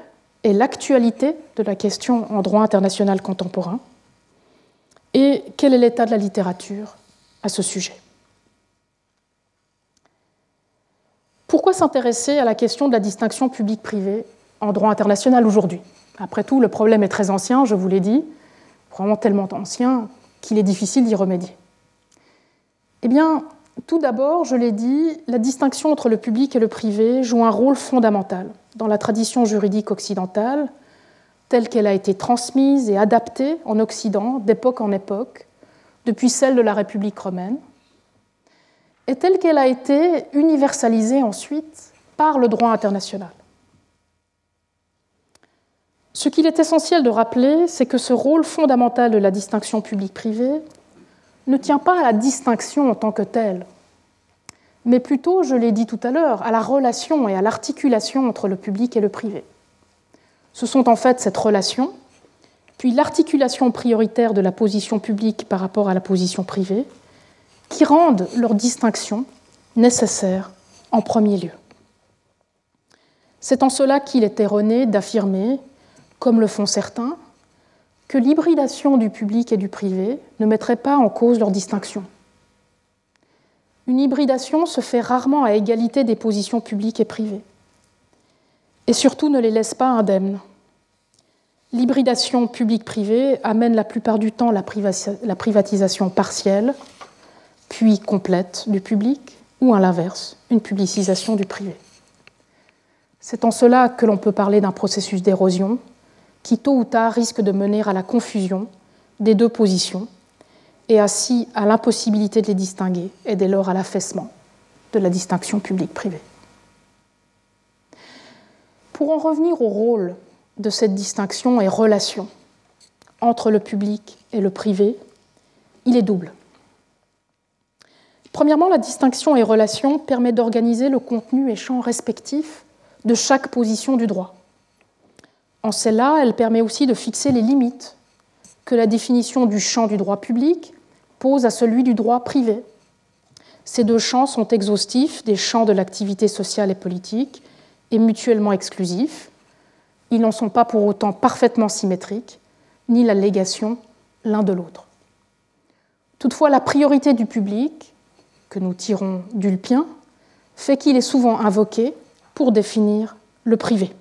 et l'actualité de la question en droit international contemporain et quel est l'état de la littérature à ce sujet Pourquoi s'intéresser à la question de la distinction publique-privée en droit international aujourd'hui? Après tout, le problème est très ancien, je vous l'ai dit, vraiment tellement ancien qu'il est difficile d'y remédier. Eh bien, tout d'abord, je l'ai dit, la distinction entre le public et le privé joue un rôle fondamental dans la tradition juridique occidentale, telle qu'elle a été transmise et adaptée en Occident d'époque en époque, depuis celle de la République romaine, et telle qu'elle a été universalisée ensuite par le droit international. Ce qu'il est essentiel de rappeler, c'est que ce rôle fondamental de la distinction publique-privée ne tient pas à la distinction en tant que telle, mais plutôt, je l'ai dit tout à l'heure, à la relation et à l'articulation entre le public et le privé. Ce sont en fait cette relation, puis l'articulation prioritaire de la position publique par rapport à la position privée, qui rendent leur distinction nécessaire en premier lieu. C'est en cela qu'il est erroné d'affirmer, comme le font certains, que l'hybridation du public et du privé ne mettrait pas en cause leur distinction. Une hybridation se fait rarement à égalité des positions publiques et privées, et surtout ne les laisse pas indemnes. L'hybridation publique-privée amène la plupart du temps la privatisation partielle, puis complète du public, ou à l'inverse, une publicisation du privé. C'est en cela que l'on peut parler d'un processus d'érosion qui tôt ou tard risque de mener à la confusion des deux positions et ainsi à l'impossibilité de les distinguer et dès lors à l'affaissement de la distinction publique-privée. Pour en revenir au rôle de cette distinction et relation entre le public et le privé, il est double. Premièrement, la distinction et relation permet d'organiser le contenu et champ respectif de chaque position du droit. En cela, elle permet aussi de fixer les limites la définition du champ du droit public pose à celui du droit privé. Ces deux champs sont exhaustifs des champs de l'activité sociale et politique et mutuellement exclusifs. Ils n'en sont pas pour autant parfaitement symétriques, ni la légation l'un de l'autre. Toutefois, la priorité du public, que nous tirons d'Ulpien, fait qu'il est souvent invoqué pour définir le privé.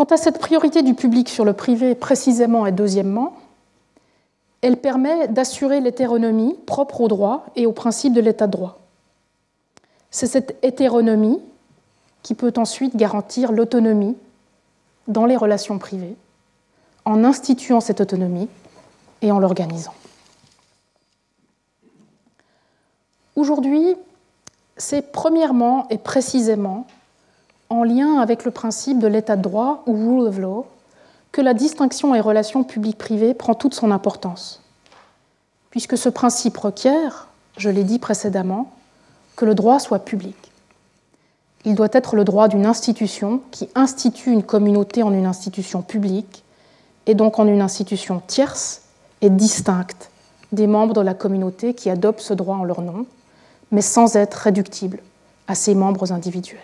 Quant à cette priorité du public sur le privé précisément et deuxièmement, elle permet d'assurer l'hétéronomie propre au droit et au principe de l'état de droit. C'est cette hétéronomie qui peut ensuite garantir l'autonomie dans les relations privées, en instituant cette autonomie et en l'organisant. Aujourd'hui, c'est premièrement et précisément en lien avec le principe de l'état de droit ou rule of law que la distinction et relation publique-privée prend toute son importance, puisque ce principe requiert, je l'ai dit précédemment, que le droit soit public. Il doit être le droit d'une institution qui institue une communauté en une institution publique et donc en une institution tierce et distincte des membres de la communauté qui adoptent ce droit en leur nom, mais sans être réductible à ses membres individuels.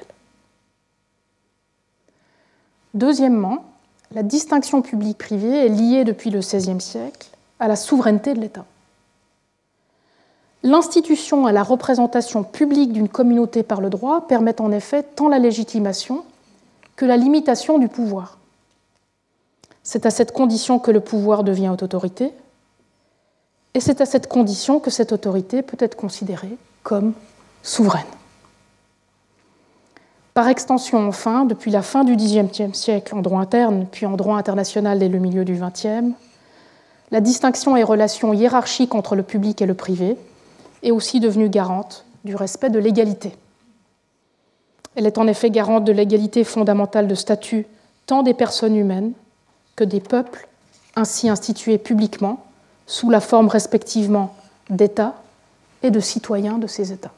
Deuxièmement, la distinction publique-privée est liée depuis le XVIe siècle à la souveraineté de l'État. L'institution à la représentation publique d'une communauté par le droit permet en effet tant la légitimation que la limitation du pouvoir. C'est à cette condition que le pouvoir devient autorité, et c'est à cette condition que cette autorité peut être considérée comme souveraine. Par extension, enfin, depuis la fin du XIXe siècle en droit interne, puis en droit international dès le milieu du XXe, la distinction et relation hiérarchique entre le public et le privé est aussi devenue garante du respect de l'égalité. Elle est en effet garante de l'égalité fondamentale de statut tant des personnes humaines que des peuples ainsi institués publiquement sous la forme respectivement d'États et de citoyens de ces États.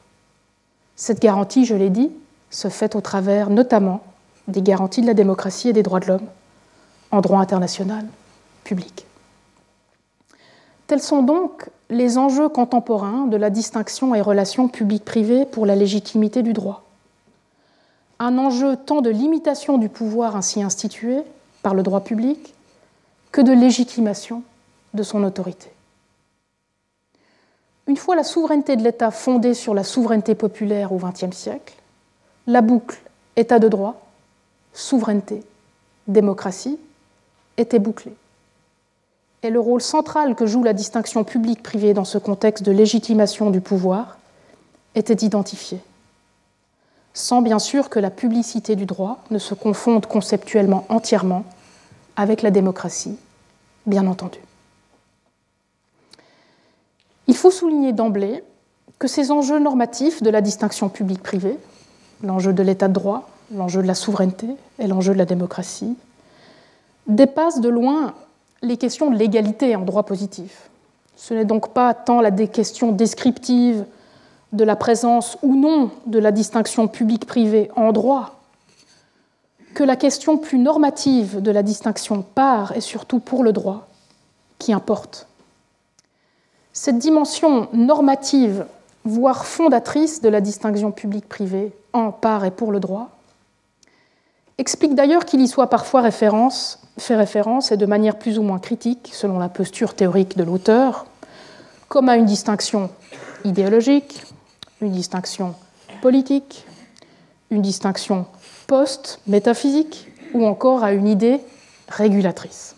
Cette garantie, je l'ai dit, se fait au travers notamment des garanties de la démocratie et des droits de l'homme en droit international public. Tels sont donc les enjeux contemporains de la distinction et relations publiques-privées pour la légitimité du droit. Un enjeu tant de limitation du pouvoir ainsi institué par le droit public que de légitimation de son autorité. Une fois la souveraineté de l'État fondée sur la souveraineté populaire au XXe siècle, la boucle État de droit, souveraineté, démocratie était bouclée et le rôle central que joue la distinction publique-privée dans ce contexte de légitimation du pouvoir était identifié, sans bien sûr que la publicité du droit ne se confonde conceptuellement entièrement avec la démocratie, bien entendu. Il faut souligner d'emblée que ces enjeux normatifs de la distinction publique-privée, l'enjeu de l'état de droit, l'enjeu de la souveraineté et l'enjeu de la démocratie, dépassent de loin les questions de l'égalité en droit positif. Ce n'est donc pas tant la question descriptive de la présence ou non de la distinction publique-privée en droit que la question plus normative de la distinction par et surtout pour le droit qui importe. Cette dimension normative, voire fondatrice de la distinction publique-privée par et pour le droit, explique d'ailleurs qu'il y soit parfois référence fait référence, et de manière plus ou moins critique, selon la posture théorique de l'auteur, comme à une distinction idéologique, une distinction politique, une distinction post-métaphysique ou encore à une idée régulatrice.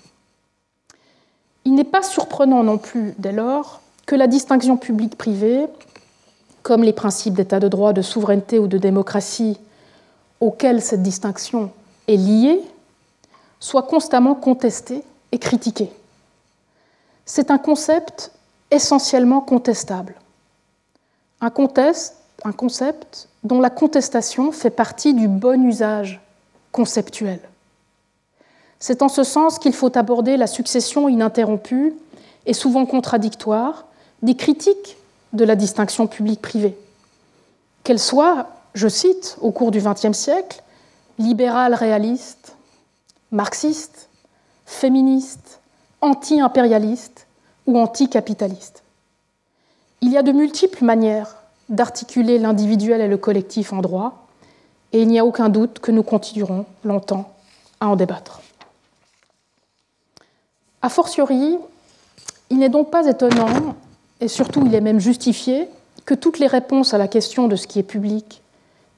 Il n'est pas surprenant non plus, dès lors, que la distinction publique-privée, comme les principes d'état de droit, de souveraineté ou de démocratie auxquels cette distinction est liée, soit constamment contesté et critiqué. C'est un concept essentiellement contestable. Un concept dont la contestation fait partie du bon usage conceptuel. C'est en ce sens qu'il faut aborder la succession ininterrompue et souvent contradictoire des critiques de la distinction publique-privée, qu'elles soient, je cite, au cours du XXe siècle, libérales réalistes, marxiste, féministe, anti-impérialiste ou anti-capitaliste. Il y a de multiples manières d'articuler l'individuel et le collectif en droit, et il n'y a aucun doute que nous continuerons longtemps à en débattre. A fortiori, il n'est donc pas étonnant, et surtout il est même justifié, que toutes les réponses à la question de ce qui est public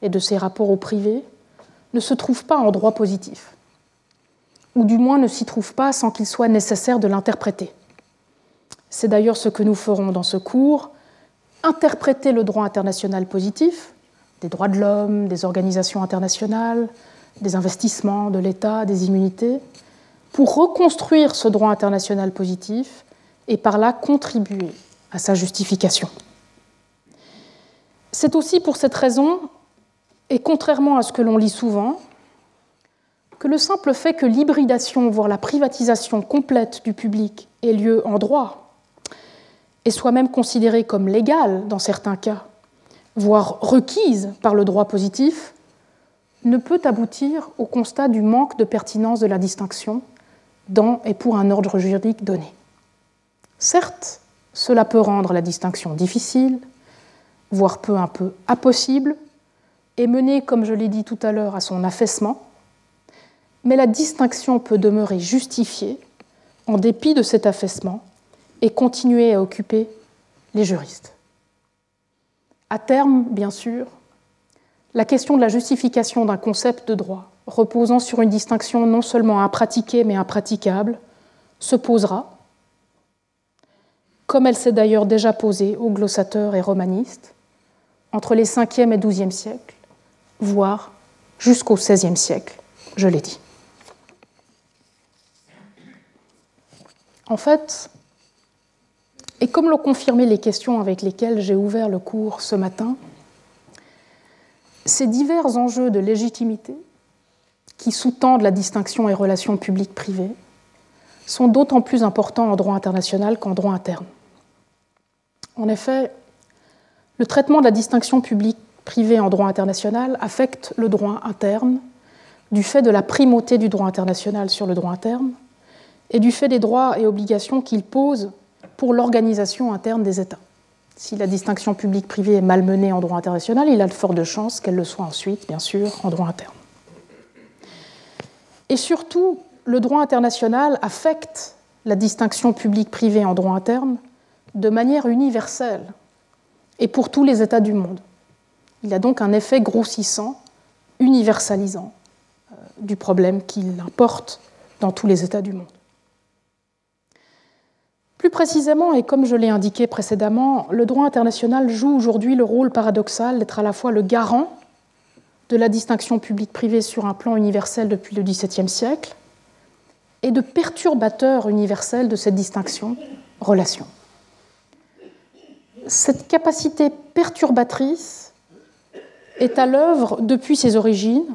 et de ses rapports au privé ne se trouvent pas en droit positif ou du moins ne s'y trouve pas sans qu'il soit nécessaire de l'interpréter. C'est d'ailleurs ce que nous ferons dans ce cours, interpréter le droit international positif, des droits de l'homme, des organisations internationales, des investissements de l'État, des immunités, pour reconstruire ce droit international positif et par là contribuer à sa justification. C'est aussi pour cette raison, et contrairement à ce que l'on lit souvent, que le simple fait que l'hybridation, voire la privatisation complète du public ait lieu en droit, et soit même considérée comme légale dans certains cas, voire requise par le droit positif, ne peut aboutir au constat du manque de pertinence de la distinction dans et pour un ordre juridique donné. Certes, cela peut rendre la distinction difficile, voire peu un peu impossible, et mener, comme je l'ai dit tout à l'heure, à son affaissement, mais la distinction peut demeurer justifiée en dépit de cet affaissement et continuer à occuper les juristes. À terme, bien sûr, la question de la justification d'un concept de droit reposant sur une distinction non seulement impratiquée mais impraticable se posera, comme elle s'est d'ailleurs déjà posée aux glossateurs et romanistes, entre les 5e et 12e siècles, voire jusqu'au XVIe siècle, je l'ai dit. En fait, et comme l'ont confirmé les questions avec lesquelles j'ai ouvert le cours ce matin, ces divers enjeux de légitimité qui sous-tendent la distinction et relations publiques-privées sont d'autant plus importants en droit international qu'en droit interne. En effet, le traitement de la distinction publique-privée en droit international affecte le droit interne du fait de la primauté du droit international sur le droit interne et du fait des droits et obligations qu'il pose pour l'organisation interne des États. Si la distinction publique-privée est malmenée en droit international, il a de fortes chances qu'elle le soit ensuite, bien sûr, en droit interne. Et surtout, le droit international affecte la distinction publique-privée en droit interne de manière universelle et pour tous les États du monde. Il a donc un effet grossissant, universalisant euh, du problème qu'il importe dans tous les États du monde. Plus précisément, et comme je l'ai indiqué précédemment, le droit international joue aujourd'hui le rôle paradoxal d'être à la fois le garant de la distinction publique-privée sur un plan universel depuis le XVIIe siècle et de perturbateur universel de cette distinction relation. Cette capacité perturbatrice est à l'œuvre depuis ses origines,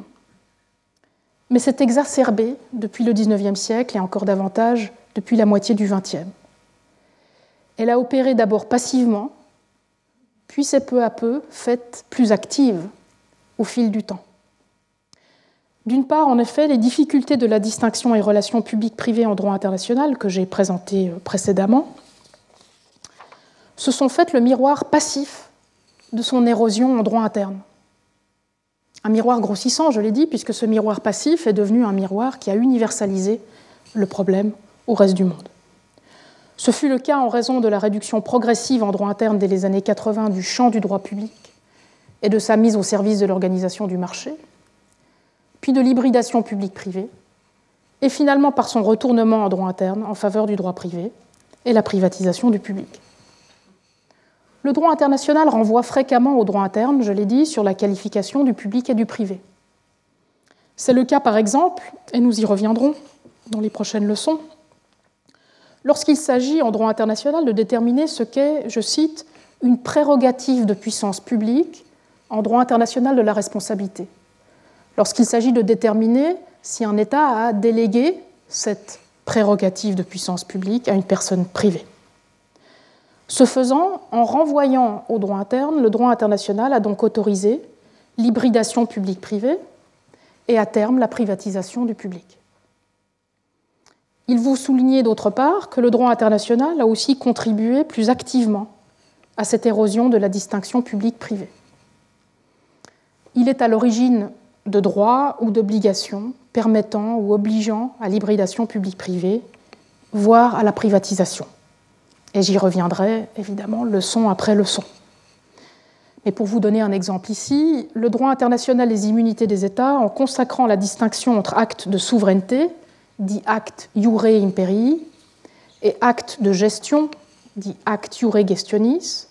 mais s'est exacerbée depuis le XIXe siècle et encore davantage depuis la moitié du XXe. Elle a opéré d'abord passivement, puis s'est peu à peu faite plus active au fil du temps. D'une part, en effet, les difficultés de la distinction et relations publiques-privées en droit international que j'ai présentées euh, précédemment se sont faites le miroir passif de son érosion en droit interne. Un miroir grossissant, je l'ai dit, puisque ce miroir passif est devenu un miroir qui a universalisé le problème au reste du monde. Ce fut le cas en raison de la réduction progressive en droit interne dès les années 80 du champ du droit public et de sa mise au service de l'organisation du marché, puis de l'hybridation publique-privée, et finalement par son retournement en droit interne en faveur du droit privé et la privatisation du public. Le droit international renvoie fréquemment au droit interne, je l'ai dit, sur la qualification du public et du privé. C'est le cas par exemple, et nous y reviendrons dans les prochaines leçons, lorsqu'il s'agit en droit international de déterminer ce qu'est, je cite, une prérogative de puissance publique en droit international de la responsabilité. Lorsqu'il s'agit de déterminer si un État a délégué cette prérogative de puissance publique à une personne privée. Ce faisant, en renvoyant au droit interne, le droit international a donc autorisé l'hybridation publique-privée et à terme la privatisation du public. Il vous soulignait d'autre part que le droit international a aussi contribué plus activement à cette érosion de la distinction publique-privée. Il est à l'origine de droits ou d'obligations permettant ou obligeant à l'hybridation publique-privée, voire à la privatisation. Et j'y reviendrai évidemment leçon après leçon. Mais pour vous donner un exemple ici, le droit international des immunités des États, en consacrant la distinction entre actes de souveraineté, dit acte iure imperii, et acte de gestion, dit acte iure gestionis,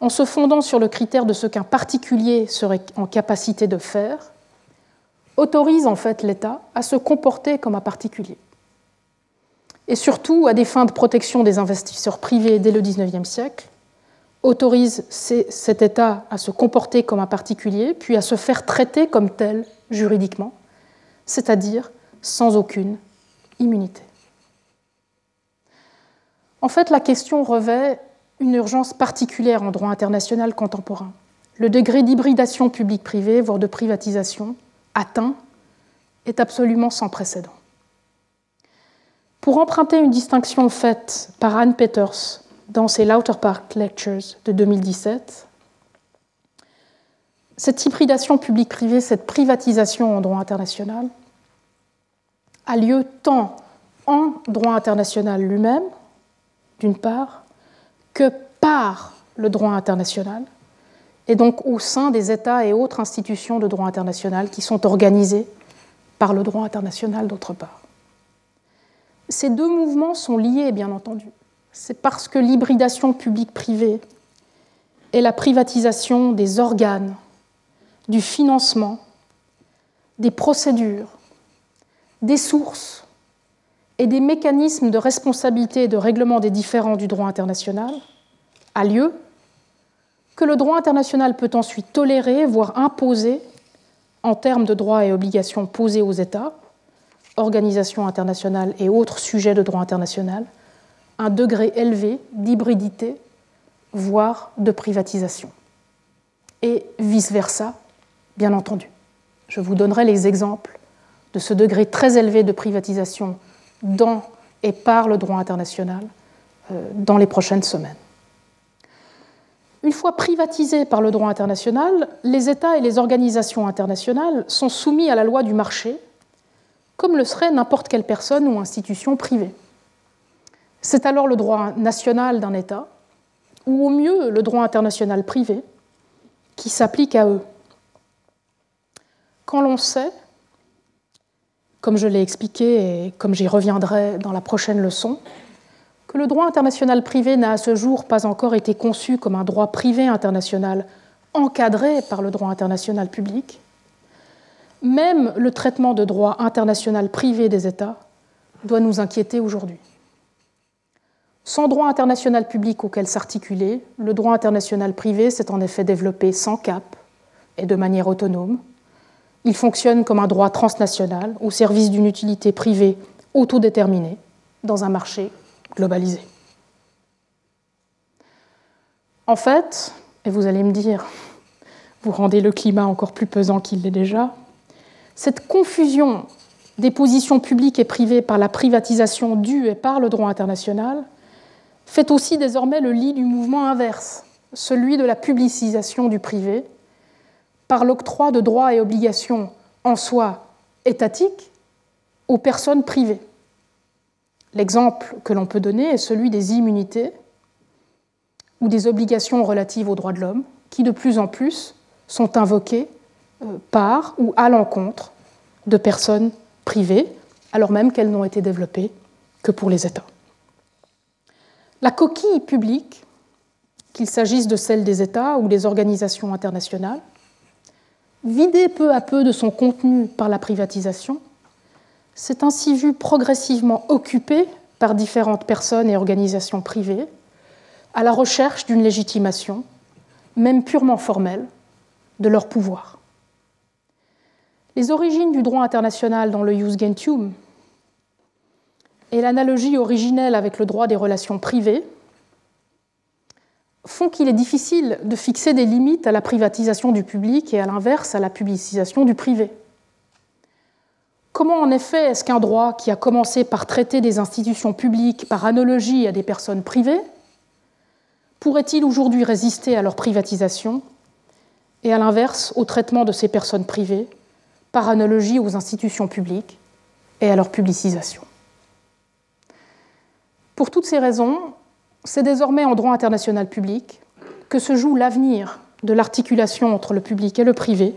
en se fondant sur le critère de ce qu'un particulier serait en capacité de faire, autorise en fait l'État à se comporter comme un particulier. Et surtout, à des fins de protection des investisseurs privés dès le XIXe siècle, autorise cet État à se comporter comme un particulier, puis à se faire traiter comme tel juridiquement, c'est-à-dire sans aucune immunité. En fait, la question revêt une urgence particulière en droit international contemporain. Le degré d'hybridation publique-privée, voire de privatisation, atteint est absolument sans précédent. Pour emprunter une distinction faite par Anne Peters dans ses Lauter Park Lectures de 2017, cette hybridation publique-privée, cette privatisation en droit international, a lieu tant en droit international lui-même, d'une part, que par le droit international, et donc au sein des États et autres institutions de droit international qui sont organisées par le droit international, d'autre part. Ces deux mouvements sont liés, bien entendu. C'est parce que l'hybridation publique-privée est la privatisation des organes, du financement, des procédures, des sources et des mécanismes de responsabilité et de règlement des différends du droit international a lieu, que le droit international peut ensuite tolérer, voire imposer, en termes de droits et obligations posés aux États, organisations internationales et autres sujets de droit international, un degré élevé d'hybridité, voire de privatisation. Et vice-versa, bien entendu. Je vous donnerai les exemples de ce degré très élevé de privatisation dans et par le droit international euh, dans les prochaines semaines. Une fois privatisés par le droit international, les États et les organisations internationales sont soumis à la loi du marché comme le serait n'importe quelle personne ou institution privée. C'est alors le droit national d'un État, ou au mieux le droit international privé, qui s'applique à eux. Quand l'on sait, comme je l'ai expliqué et comme j'y reviendrai dans la prochaine leçon, que le droit international privé n'a à ce jour pas encore été conçu comme un droit privé international encadré par le droit international public, même le traitement de droit international privé des États doit nous inquiéter aujourd'hui. Sans droit international public auquel s'articuler, le droit international privé s'est en effet développé sans cap et de manière autonome. Il fonctionne comme un droit transnational au service d'une utilité privée autodéterminée dans un marché globalisé. En fait, et vous allez me dire, vous rendez le climat encore plus pesant qu'il l'est déjà, cette confusion des positions publiques et privées par la privatisation due et par le droit international fait aussi désormais le lit du mouvement inverse, celui de la publicisation du privé, par l'octroi de droits et obligations en soi étatiques aux personnes privées. L'exemple que l'on peut donner est celui des immunités ou des obligations relatives aux droits de l'homme, qui de plus en plus sont invoquées par ou à l'encontre de personnes privées, alors même qu'elles n'ont été développées que pour les États. La coquille publique, qu'il s'agisse de celle des États ou des organisations internationales, vidée peu à peu de son contenu par la privatisation, s'est ainsi vue progressivement occupée par différentes personnes et organisations privées à la recherche d'une légitimation, même purement formelle, de leur pouvoir. Les origines du droit international dans le Jus Gentium et l'analogie originelle avec le droit des relations privées font qu'il est difficile de fixer des limites à la privatisation du public et à l'inverse à la publicisation du privé. Comment en effet est-ce qu'un droit qui a commencé par traiter des institutions publiques par analogie à des personnes privées pourrait-il aujourd'hui résister à leur privatisation et à l'inverse au traitement de ces personnes privées par analogie aux institutions publiques et à leur publicisation. Pour toutes ces raisons, c'est désormais en droit international public que se joue l'avenir de l'articulation entre le public et le privé,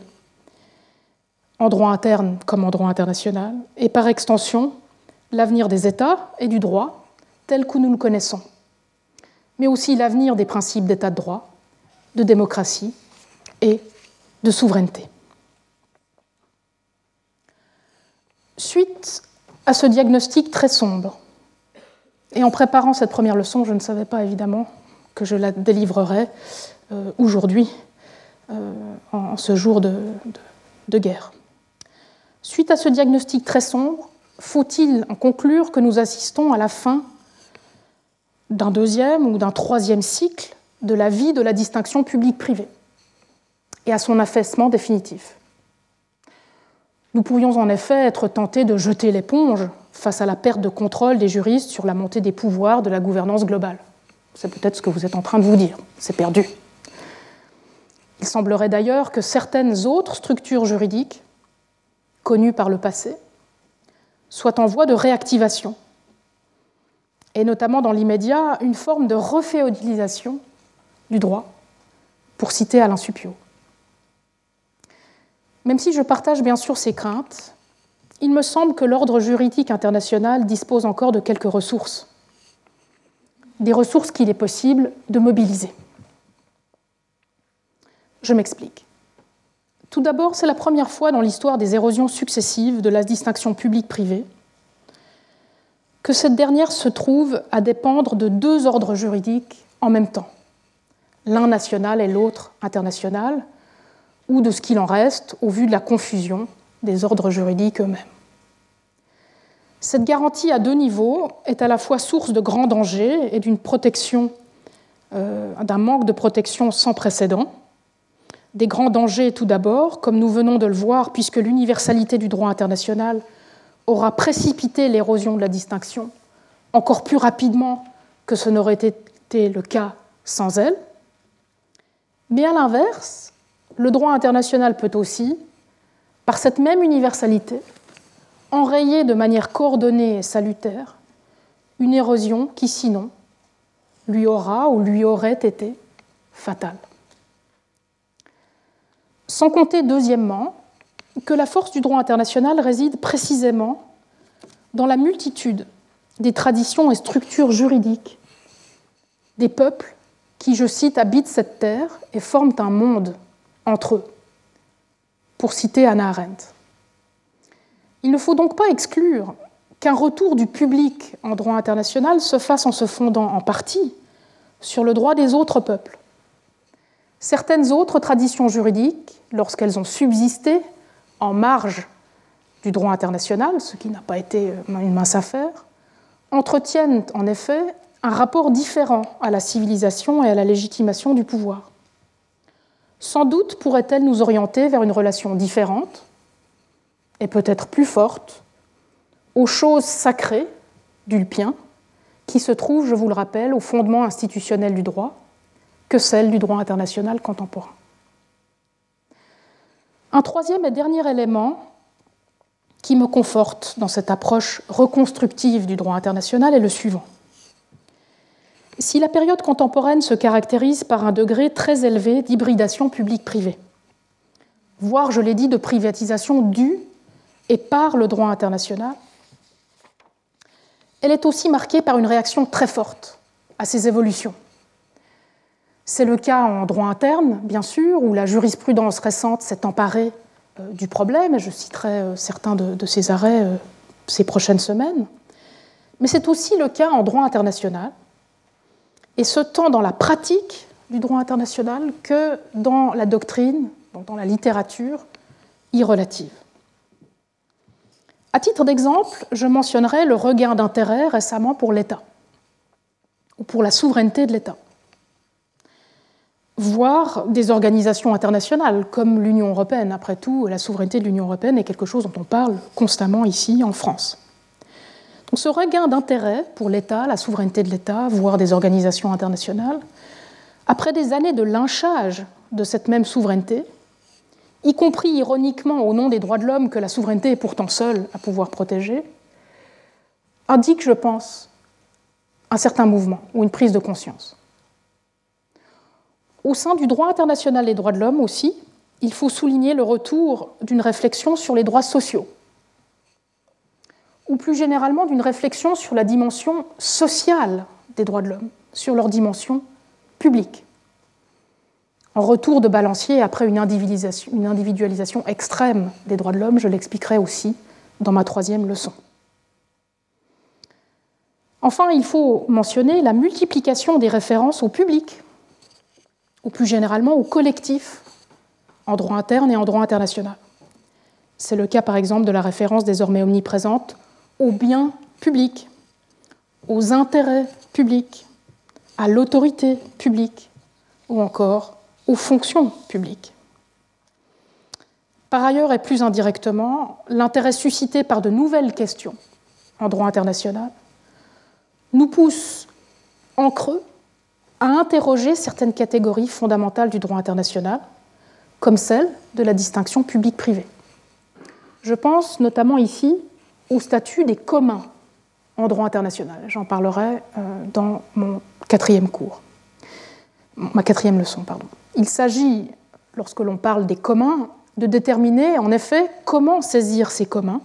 en droit interne comme en droit international, et par extension l'avenir des États et du droit tel que nous le connaissons, mais aussi l'avenir des principes d'État de droit, de démocratie et de souveraineté. Suite à ce diagnostic très sombre, et en préparant cette première leçon, je ne savais pas évidemment que je la délivrerais euh, aujourd'hui, euh, en, ce jour de, guerre. Suite à ce diagnostic très sombre, faut-il en conclure que nous assistons à la fin d'un deuxième ou d'un troisième cycle de la vie de la distinction publique-privée et à son affaissement définitif? Nous pourrions en effet être tentés de jeter l'éponge face à la perte de contrôle des juristes sur la montée des pouvoirs de la gouvernance globale. C'est peut-être ce que vous êtes en train de vous dire. C'est perdu. Il semblerait d'ailleurs que certaines autres structures juridiques, connues par le passé, soient en voie de réactivation, et notamment dans l'immédiat une forme de reféodalisation du droit, pour citer Alain Supio. Même si je partage bien sûr ces craintes, il me semble que l'ordre juridique international dispose encore de quelques ressources, des ressources qu'il est possible de mobiliser. Je m'explique. Tout d'abord, c'est la première fois dans l'histoire des érosions successives de la distinction publique-privée que cette dernière se trouve à dépendre de deux ordres juridiques en même temps, l'un national et l'autre international, ou de ce qu'il en reste au vu de la confusion des ordres juridiques eux-mêmes. Cette garantie à deux niveaux est à la fois source de grands dangers et d'une protection, euh, d'un manque de protection sans précédent. Des grands dangers tout d'abord, comme nous venons de le voir, puisque l'universalité du droit international aura précipité l'érosion de la distinction encore plus rapidement que ce n'aurait été le cas sans elle. Mais à l'inverse, le droit international peut aussi, par cette même universalité, enrayer de manière coordonnée et salutaire une érosion qui sinon lui aura ou lui aurait été fatale. Sans compter deuxièmement que la force du droit international réside précisément dans la multitude des traditions et structures juridiques des peuples qui, je cite, habitent cette terre et forment un monde entre eux, pour citer Anna Arendt. Il ne faut donc pas exclure qu'un retour du public en droit international se fasse en se fondant en partie sur le droit des autres peuples. Certaines autres traditions juridiques, lorsqu'elles ont subsisté en marge du droit international, ce qui n'a pas été euh, une mince affaire, entretiennent en effet un rapport différent à la civilisation et à la légitimation du pouvoir. Sans doute pourrait-elle nous orienter vers une relation différente, et peut-être plus forte aux choses sacrées d'Ulpien, qui se trouvent, je vous le rappelle, au fondement institutionnel du droit, que celle du droit international contemporain. Un troisième et dernier élément qui me conforte dans cette approche reconstructive du droit international est le suivant. Si la période contemporaine se caractérise par un degré très élevé d'hybridation publique-privée, voire, je l'ai dit, de privatisation due et par le droit international, elle est aussi marquée par une réaction très forte à ces évolutions. C'est le cas en droit interne, bien sûr, où la jurisprudence récente s'est emparée euh, du problème, et je citerai euh, certains de, ces arrêts euh, ces prochaines semaines. Mais c'est aussi le cas en droit international, et ce tant dans la pratique du droit international que dans la doctrine, dans la littérature irrelative. À titre d'exemple, je mentionnerai le regain d'intérêt récemment pour l'État, ou pour la souveraineté de l'État, voire des organisations internationales comme l'Union européenne. Après tout, la souveraineté de l'Union européenne est quelque chose dont on parle constamment ici en France. Ce regain d'intérêt pour l'État, la souveraineté de l'État, voire des organisations internationales, après des années de lynchage de cette même souveraineté, y compris ironiquement au nom des droits de l'homme que la souveraineté est pourtant seule à pouvoir protéger, indique, je pense, un certain mouvement ou une prise de conscience. Au sein du droit international des droits de l'homme aussi, il faut souligner le retour d'une réflexion sur les droits sociaux, ou plus généralement d'une réflexion sur la dimension sociale des droits de l'homme, sur leur dimension publique en retour de balancier après une individualisation, extrême des droits de l'homme. Je l'expliquerai aussi dans ma troisième leçon. Enfin, il faut mentionner la multiplication des références au public, ou plus généralement au collectif, en droit interne et en droit international. C'est le cas par exemple de la référence désormais omniprésente aux biens publics, aux intérêts publics, à l'autorité publique ou encore aux fonctions publiques. Par ailleurs, et plus indirectement, l'intérêt suscité par de nouvelles questions en droit international nous pousse en creux à interroger certaines catégories fondamentales du droit international, comme celle de la distinction publique-privée. Je pense notamment ici au statut des communs en droit international. J'en parlerai euh, dans mon quatrième cours, ma quatrième leçon, pardon. Il s'agit, lorsque l'on parle des communs, de déterminer en effet comment saisir ces communs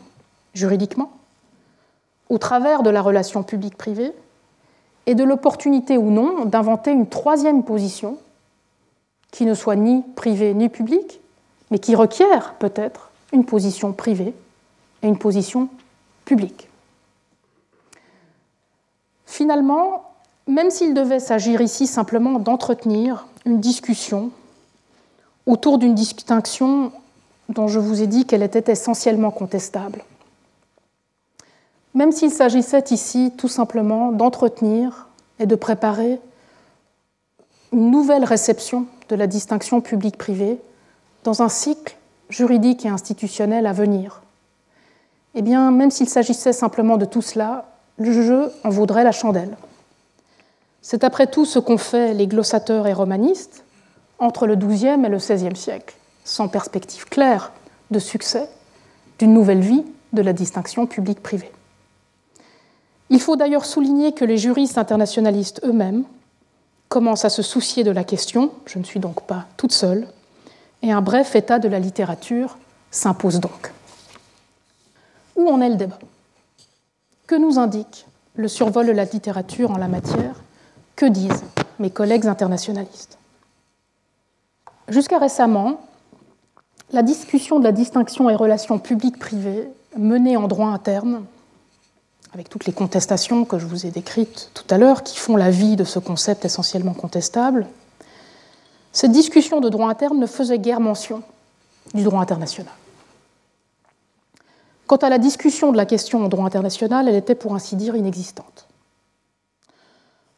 juridiquement, au travers de la relation publique-privée, et de l'opportunité ou non d'inventer une troisième position qui ne soit ni privée ni publique, mais qui requiert peut-être une position privée et une position Finalement, même s'il devait s'agir ici simplement d'entretenir une discussion autour d'une distinction dont je vous ai dit qu'elle était essentiellement contestable, même s'il s'agissait ici tout simplement d'entretenir et de préparer une nouvelle réception de la distinction publique-privée dans un cycle juridique et institutionnel à venir. Eh bien, même s'il s'agissait simplement de tout cela, le jeu en vaudrait la chandelle. C'est après tout ce qu'ont fait les glossateurs et romanistes entre le XIIe et le XVIe siècle, sans perspective claire de succès d'une nouvelle vie de la distinction publique-privée. Il faut d'ailleurs souligner que les juristes internationalistes eux-mêmes commencent à se soucier de la question, je ne suis donc pas toute seule, et un bref état de la littérature s'impose donc. Où en est le débat? Que nous indique le survol de la littérature en la matière? Que disent mes collègues internationalistes? Jusqu'à récemment, la discussion de la distinction et relations publiques-privées menée en droit interne avec toutes les contestations que je vous ai décrites tout à l'heure, qui font la vie de ce concept essentiellement contestable, cette discussion de droit interne ne faisait guère mention du droit international. Quant à la discussion de la question en droit international, elle était pour ainsi dire inexistante.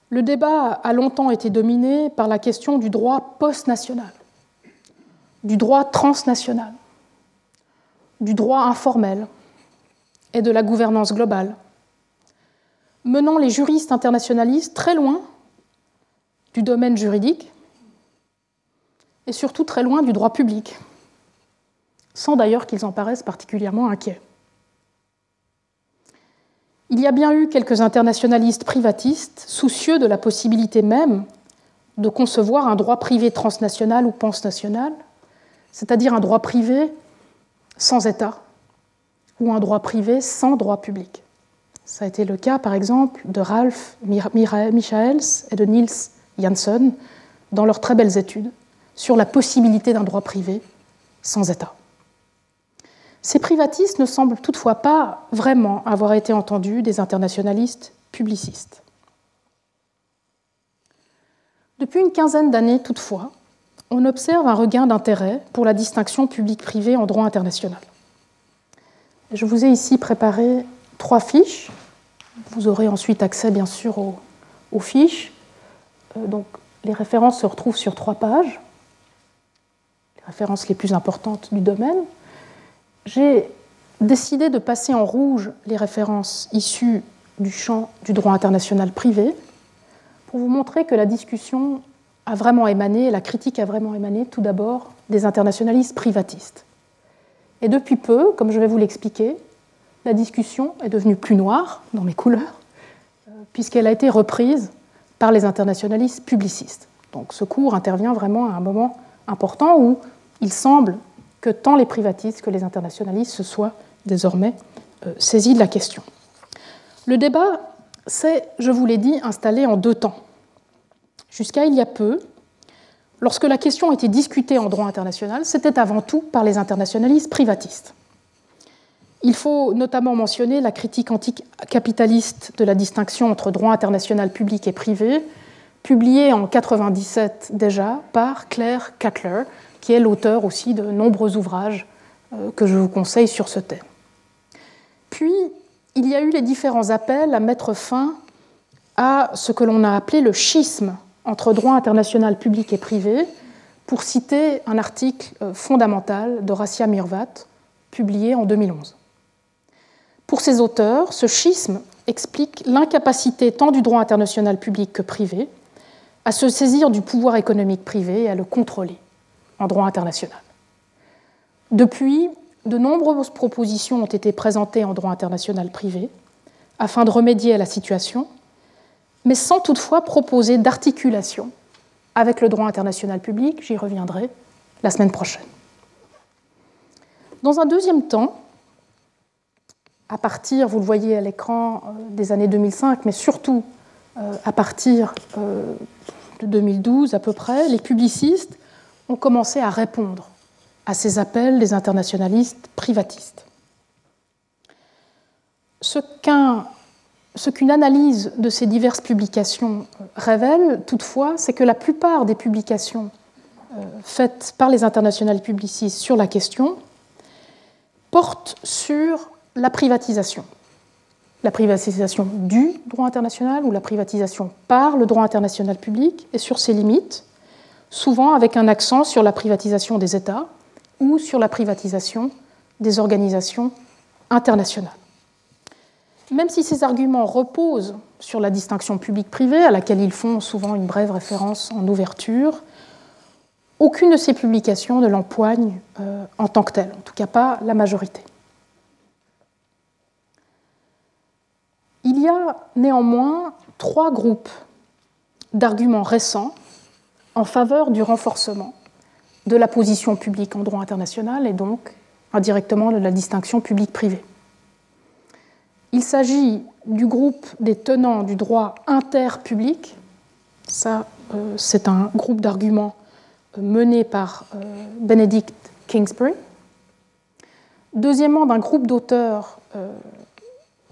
Le débat a longtemps été dominé par la question du droit post-national, du droit transnational, du droit informel et de la gouvernance globale, menant les juristes internationalistes très loin du domaine juridique et surtout très loin du droit public, sans d'ailleurs qu'ils en paraissent particulièrement inquiets. Il y a bien eu quelques internationalistes privatistes soucieux de la possibilité même de concevoir un droit privé transnational ou pansnational, c'est-à-dire un droit privé sans État ou un droit privé sans droit public. Ça a été le cas, par exemple, de Ralph Michaels et de Niels Jansson dans leurs très belles études sur la possibilité d'un droit privé sans État. Ces privatistes ne semblent toutefois pas vraiment avoir été entendus des internationalistes publicistes. Depuis une quinzaine d'années, toutefois, on observe un regain d'intérêt pour la distinction publique-privée en droit international. Je vous ai ici préparé trois fiches. Vous aurez ensuite accès, bien sûr, aux, fiches. Euh, donc, les références se retrouvent sur trois pages, les références les plus importantes du domaine. J'ai décidé de passer en rouge les références issues du champ du droit international privé pour vous montrer que la discussion a vraiment émané, la critique a vraiment émané tout d'abord des internationalistes privatistes. Et depuis peu, comme je vais vous l'expliquer, la discussion est devenue plus noire dans mes couleurs, euh, puisqu'elle a été reprise par les internationalistes publicistes. Donc ce cours intervient vraiment à un moment important où il semble que tant les privatistes que les internationalistes se soient désormais euh, saisis de la question. Le débat s'est, je vous l'ai dit, installé en deux temps. Jusqu'à il y a peu, lorsque la question était discutée en droit international, c'était avant tout par les internationalistes privatistes. Il faut notamment mentionner la critique anticapitaliste de la distinction entre droit international public et privé, publiée en 1997 déjà par Claire Cutler, qui est l'auteur aussi de nombreux ouvrages euh, que je vous conseille sur ce thème. Puis, il y a eu les différents appels à mettre fin à ce que l'on a appelé le schisme entre droit international public et privé, pour citer un article euh, fondamental d'Horacia Mirvat, publié en 2011. Pour ces auteurs, ce schisme explique l'incapacité tant du droit international public que privé à se saisir du pouvoir économique privé et à le contrôler en droit international. Depuis, de nombreuses propositions ont été présentées en droit international privé afin de remédier à la situation, mais sans toutefois proposer d'articulation avec le droit international public, j'y reviendrai la semaine prochaine. Dans un deuxième temps, à partir, vous le voyez à l'écran, euh, des années 2005, mais surtout euh, à partir euh, de 2012 à peu près, les publicistes ont commencé à répondre à ces appels des internationalistes privatistes. Ce qu'une analyse de ces diverses publications révèle toutefois, c'est que la plupart des publications faites par les internationalistes publicistes sur la question portent sur la privatisation. La privatisation du droit international ou la privatisation par le droit international public et sur ses limites, souvent avec un accent sur la privatisation des États ou sur la privatisation des organisations internationales. Même si ces arguments reposent sur la distinction publique-privée, à laquelle ils font souvent une brève référence en ouverture, aucune de ces publications ne l'empoigne euh, en tant que telle, en tout cas pas la majorité. Il y a néanmoins trois groupes d'arguments récents en faveur du renforcement de la position publique en droit international et donc indirectement de la distinction publique-privée. Il s'agit du groupe des tenants du droit interpublic. Ça, euh, c'est un groupe d'arguments euh, mené par euh, Benedict Kingsbury. Deuxièmement, d'un groupe d'auteurs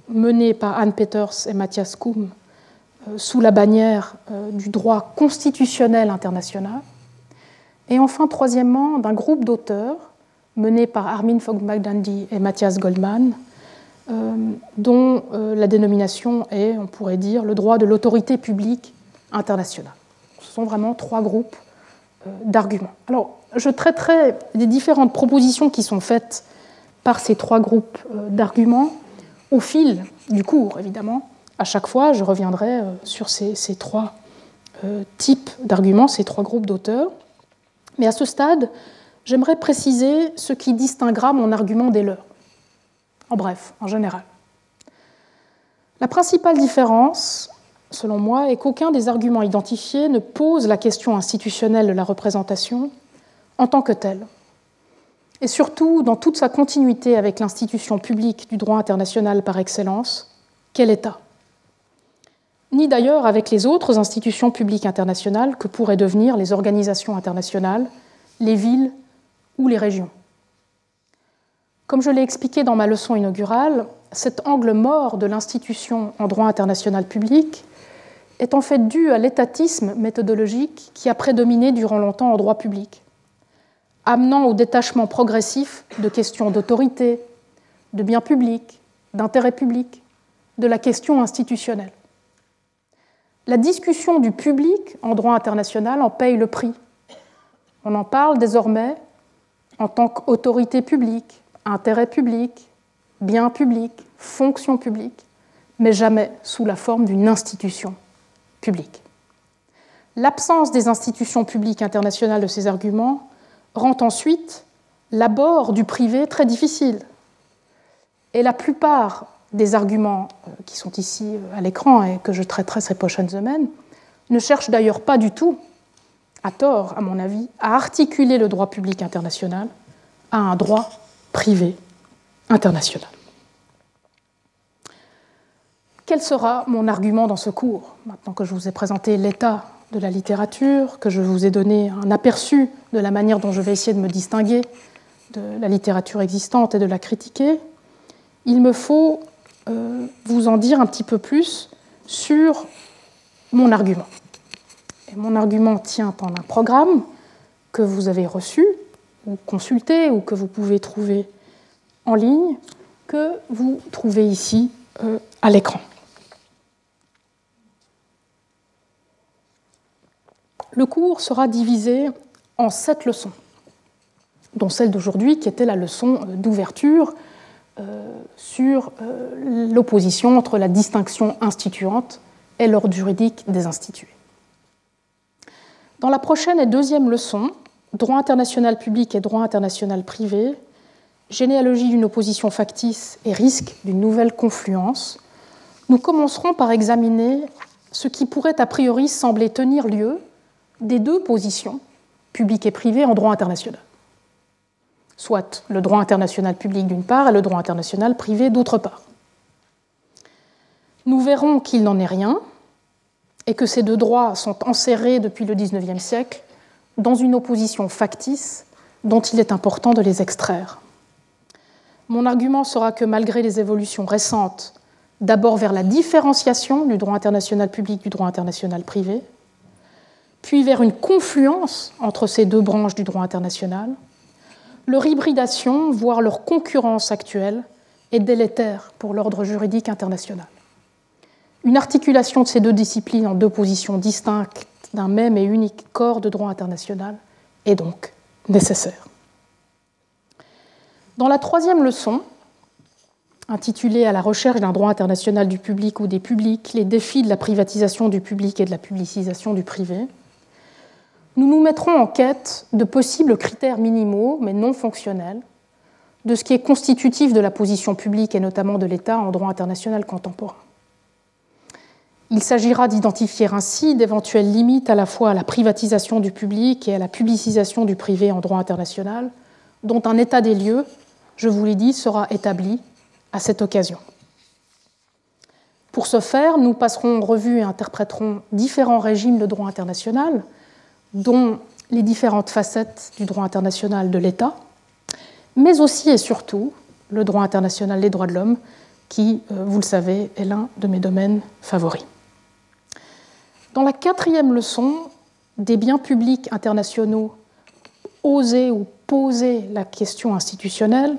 menée par Anne Peters et Mathias Kuhn euh, sous la bannière euh, du droit constitutionnel international. Et enfin, troisièmement, d'un groupe d'auteurs mené par Armin Fogh-Magdandy et Mathias Goldman, euh, dont la dénomination est, on pourrait dire, le droit de l'autorité publique internationale. Ce sont vraiment trois groupes d'arguments. Alors, je traiterai des différentes propositions qui sont faites par ces trois groupes d'arguments au fil du cours, évidemment, à chaque fois, je reviendrai euh, sur ces, trois euh, types d'arguments, ces trois groupes d'auteurs. Mais à ce stade, j'aimerais préciser ce qui distinguera mon argument des leurs. En bref, en général. La principale différence, selon moi, est qu'aucun des arguments identifiés ne pose la question institutionnelle de la représentation en tant que telle et surtout dans toute sa continuité avec l'institution publique du droit international par excellence, quel État? Ni d'ailleurs avec les autres institutions publiques internationales que pourraient devenir les organisations internationales, les villes ou les régions. Comme je l'ai expliqué dans ma leçon inaugurale, cet angle mort de l'institution en droit international public est en fait dû à l'étatisme méthodologique qui a prédominé durant longtemps en droit public amenant au détachement progressif de questions d'autorité, de biens publics, d'intérêt public, de la question institutionnelle. La discussion du public en droit international en paye le prix. On en parle désormais en tant qu'autorité publique, intérêt public, bien public, fonction publique, mais jamais sous la forme d'une institution publique. L'absence des institutions publiques internationales de ces arguments rend ensuite l'abord du privé très difficile. Et la plupart des arguments euh, qui sont ici euh, à l'écran et que je traiterai ces prochaines semaines ne cherchent d'ailleurs pas du tout, à tort à mon avis, à articuler le droit public international à un droit privé international. Quel sera mon argument dans ce cours, maintenant que je vous ai présenté l'état de la littérature, que je vous ai donné un aperçu de la manière dont je vais essayer de me distinguer de la littérature existante et de la critiquer, il me faut vous en dire un petit peu plus sur mon argument. Et mon argument tient en un programme que vous avez reçu, ou consulter ou que vous pouvez trouver en ligne que vous trouvez ici euh, à l'écran. Le cours sera divisé en sept leçons, dont celle d'aujourd'hui qui était la leçon d'ouverture euh, sur euh, l'opposition entre la distinction instituante et l'ordre juridique des institués. Dans la prochaine et deuxième leçon, droit international public et droit international privé, généalogie d'une opposition factice et risque d'une nouvelle confluence, nous commencerons par examiner ce qui pourrait a priori sembler tenir lieu des deux positions, publiques et privées, en droit international. Soit le droit international public d'une part et le droit international privé d'autre part. Nous verrons qu'il n'en est rien et que ces deux droits sont enserrés depuis le XIXe siècle dans une opposition factice dont il est important de les extraire. Mon argument sera que malgré les évolutions récentes, d'abord vers la différenciation du droit international public du droit international privé, puis vers une confluence entre ces deux branches du droit international, leur hybridation, voire leur concurrence actuelle, est délétère pour l'ordre juridique international. Une articulation de ces deux disciplines en deux positions distinctes d'un même et unique corps de droit international est donc nécessaire. Dans la troisième leçon, intitulée À la recherche d'un droit international du public ou des publics, les défis de la privatisation du public et de la publicisation du privé, nous nous mettrons en quête de possibles critères minimaux, mais non fonctionnels, de ce qui est constitutif de la position publique et notamment de l'État en droit international contemporain. Il s'agira d'identifier ainsi d'éventuelles limites à la fois à la privatisation du public et à la publicisation du privé en droit international, dont un état des lieux, je vous l'ai dit, sera établi à cette occasion. Pour ce faire, nous passerons en revue et interpréterons différents régimes de droit international, dont les différentes facettes du droit international de l'État, mais aussi et surtout le droit international des droits de l'homme, qui, euh, vous le savez, est l'un de mes domaines favoris. Dans la quatrième leçon, des biens publics internationaux, oser ou poser la question institutionnelle,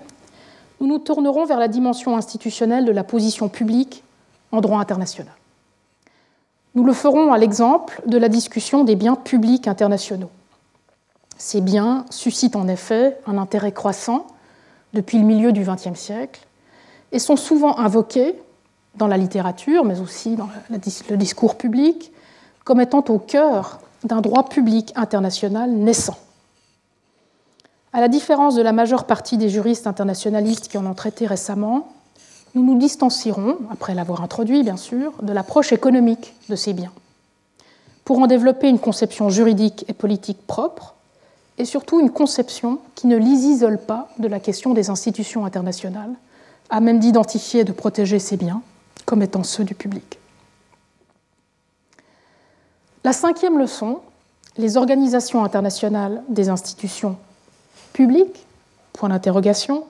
nous nous tournerons vers la dimension institutionnelle de la position publique en droit international. Nous le ferons à l'exemple de la discussion des biens publics internationaux. Ces biens suscitent en effet un intérêt croissant depuis le milieu du XXe siècle et sont souvent invoqués dans la littérature, mais aussi dans le discours public, comme étant au cœur d'un droit public international naissant. À la différence de la majeure partie des juristes internationalistes qui en ont traité récemment, nous nous distancierons, après l'avoir introduit bien sûr, de l'approche économique de ces biens, pour en développer une conception juridique et politique propre, et surtout une conception qui ne les isole pas de la question des institutions internationales, à même d'identifier et de protéger ces biens comme étant ceux du public. La cinquième leçon, les organisations internationales des institutions publiques, point d'interrogation,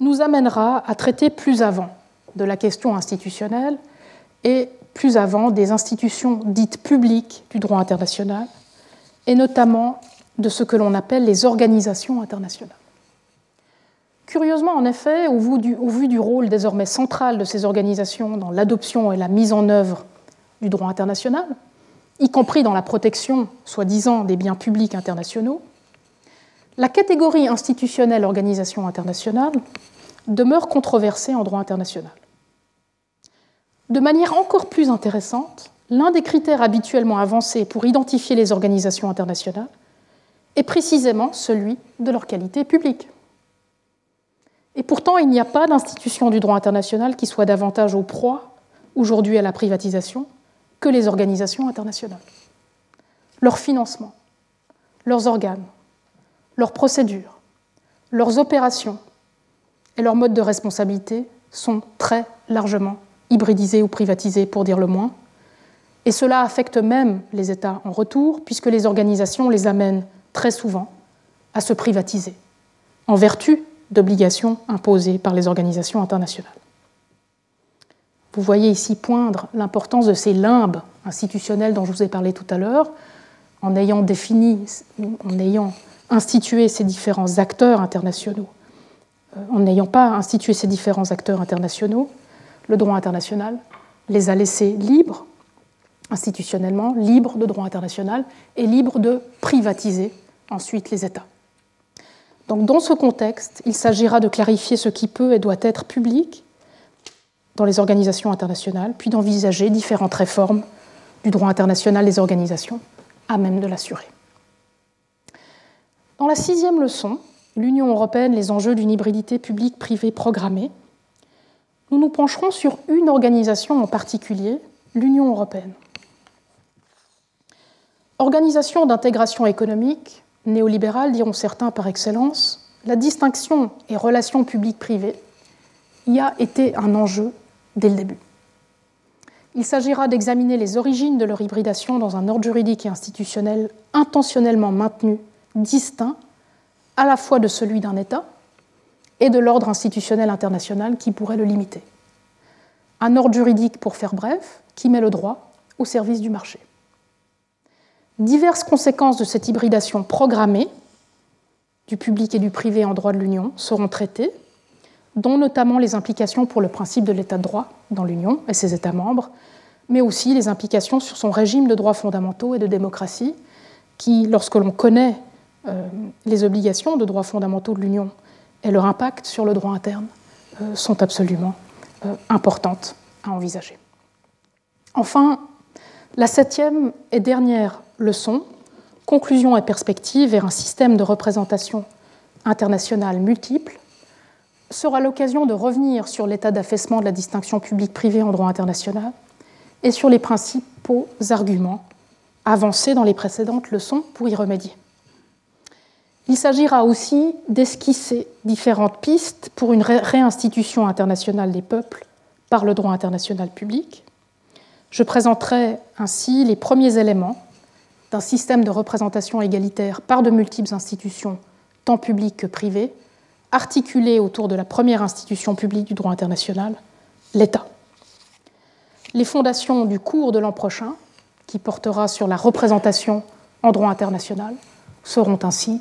nous amènera à traiter plus avant de la question institutionnelle et plus avant des institutions dites publiques du droit international, et notamment de ce que l'on appelle les organisations internationales. Curieusement, en effet, au vu, du, rôle désormais central de ces organisations dans l'adoption et la mise en œuvre du droit international, y compris dans la protection, soi-disant, des biens publics internationaux, la catégorie institutionnelle organisation internationale demeure controversée en droit international. De manière encore plus intéressante, l'un des critères habituellement avancés pour identifier les organisations internationales est précisément celui de leur qualité publique. Et pourtant, il n'y a pas d'institution du droit international qui soit davantage au proie, aujourd'hui à la privatisation, que les organisations internationales. Leur financement, leurs organes, leurs procédures, leurs opérations et leurs modes de responsabilité sont très largement hybridisés ou privatisés, pour dire le moins. Et cela affecte même les États en retour, puisque les organisations les amènent très souvent à se privatiser, en vertu d'obligations imposées par les organisations internationales. Vous voyez ici poindre l'importance de ces limbes institutionnelles dont je vous ai parlé tout à l'heure, en ayant défini, en ayant institué ces différents acteurs internationaux, euh, en n'ayant pas institué ces différents acteurs internationaux, le droit international les a laissés libres, institutionnellement, libres de droit international et libres de privatiser ensuite les États. Donc, dans ce contexte, il s'agira de clarifier ce qui peut et doit être public dans les organisations internationales, puis d'envisager différentes réformes du droit international des organisations à même de l'assurer. Dans la sixième leçon, l'Union européenne, les enjeux d'une hybridité publique-privée programmée, nous nous pencherons sur une organisation en particulier, l'Union européenne. Organisation d'intégration économique, néolibérale, diront certains par excellence, la distinction et relations publiques-privées y a été un enjeu dès le début. Il s'agira d'examiner les origines de leur hybridation dans un ordre juridique et institutionnel intentionnellement maintenu, distinct à la fois de celui d'un État et de l'ordre institutionnel international qui pourrait le limiter. Un ordre juridique, pour faire bref, qui met le droit au service du marché. Diverses conséquences de cette hybridation programmée du public et du privé en droit de l'Union seront traitées, dont notamment les implications pour le principe de l'état de droit dans l'Union et ses États membres, mais aussi les implications sur son régime de droits fondamentaux et de démocratie, qui, lorsque l'on connaît les obligations de droits fondamentaux de l'Union et leur impact sur le droit interne, euh, sont absolument euh, importantes à envisager. Enfin, la septième et dernière leçon, conclusion et perspective vers un système de représentation internationale multiple, sera l'occasion de revenir sur l'état d'affaissement de la distinction publique-privée en droit international et sur les principaux arguments avancés dans les précédentes leçons pour y remédier. Il s'agira aussi d'esquisser différentes pistes pour une réinstitution internationale des peuples par le droit international public. Je présenterai ainsi les premiers éléments d'un système de représentation égalitaire par de multiples institutions, tant publiques que privées, articulé autour de la première institution publique du droit international, l'État. Les fondations du cours de l'an prochain, qui portera sur la représentation en droit international, seront ainsi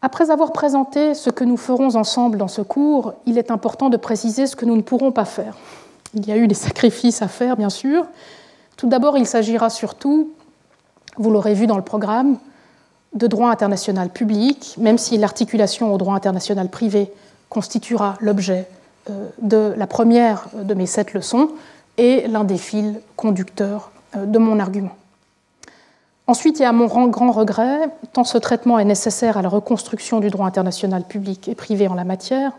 Après avoir présenté ce que nous ferons ensemble dans ce cours, il est important de préciser ce que nous ne pourrons pas faire. Il y a eu des sacrifices à faire, bien sûr. Tout d'abord, il s'agira surtout, vous l'aurez vu dans le programme, de droit international public, même si l'articulation au droit international privé constituera l'objet euh, de la première de mes sept leçons et l'un des fils conducteurs euh, de mon argument. Ensuite, et à mon grand regret, tant ce traitement est nécessaire à la reconstruction du droit international public et privé en la matière,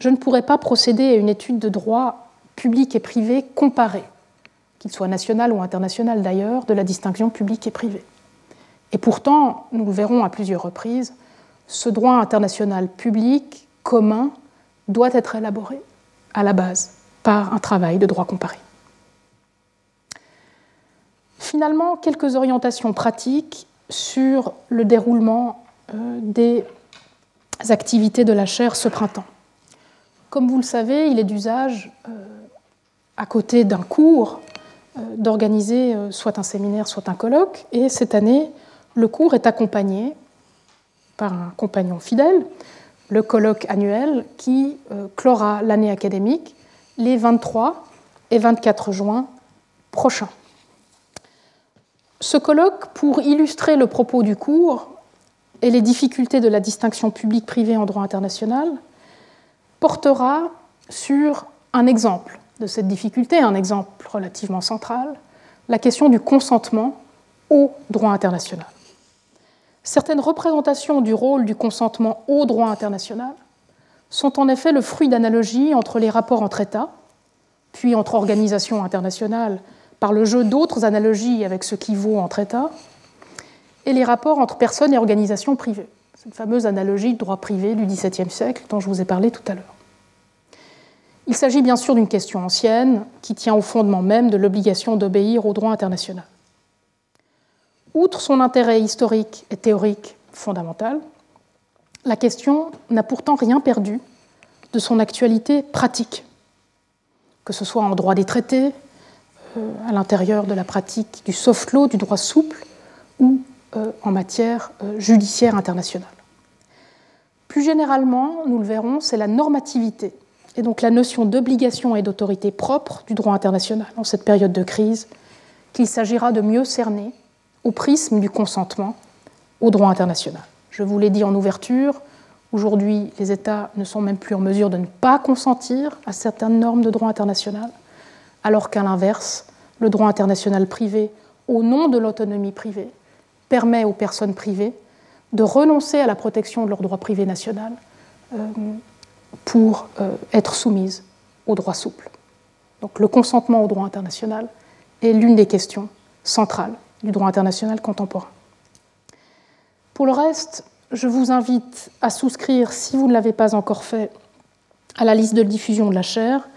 je ne pourrais pas procéder à une étude de droit public et privé comparé, qu'il soit national ou international d'ailleurs, de la distinction publique et privée. Et pourtant, nous le verrons à plusieurs reprises, ce droit international public commun doit être élaboré à la base par un travail de droit comparé. Finalement, quelques orientations pratiques sur le déroulement euh, des activités de la chaire ce printemps. Comme vous le savez, il est d'usage, euh, à côté d'un cours, euh, d'organiser soit un séminaire, soit un colloque. Et cette année, le cours est accompagné par un compagnon fidèle, le colloque annuel qui clora l'année académique les 23 et 24 juin prochains. Ce colloque, pour illustrer le propos du cours et les difficultés de la distinction publique-privée en droit international, portera sur un exemple de cette difficulté, un exemple relativement central, la question du consentement au droit international. Certaines représentations du rôle du consentement au droit international sont en effet le fruit d'analogies entre les rapports entre États, puis entre organisations internationales par le jeu d'autres analogies avec ce qui vaut entre États, et les rapports entre personnes et organisations privées. Cette fameuse analogie de droit privé du XVIIe siècle dont je vous ai parlé tout à l'heure. Il s'agit bien sûr d'une question ancienne qui tient au fondement même de l'obligation d'obéir au droit international. Outre son intérêt historique et théorique fondamental, la question n'a pourtant rien perdu de son actualité pratique, que ce soit en droit des traités, à l'intérieur de la pratique du soft law, du droit souple, ou en matière judiciaire internationale. Plus généralement, nous le verrons, c'est la normativité, et donc la notion d'obligation et d'autorité propre du droit international en cette période de crise qu'il s'agira de mieux cerner au prisme du consentement au droit international. Je vous l'ai dit en ouverture, aujourd'hui les États ne sont même plus en mesure de ne pas consentir à certaines normes de droit international, alors qu'à l'inverse, le droit international privé, au nom de l'autonomie privée, permet aux personnes privées de renoncer à la protection de leur droit privé national euh, pour euh, être soumises au droit souple. Donc le consentement au droit international est l'une des questions centrales du droit international contemporain. Pour le reste, je vous invite à souscrire, si vous ne l'avez pas encore fait, à la liste de diffusion de la chaire,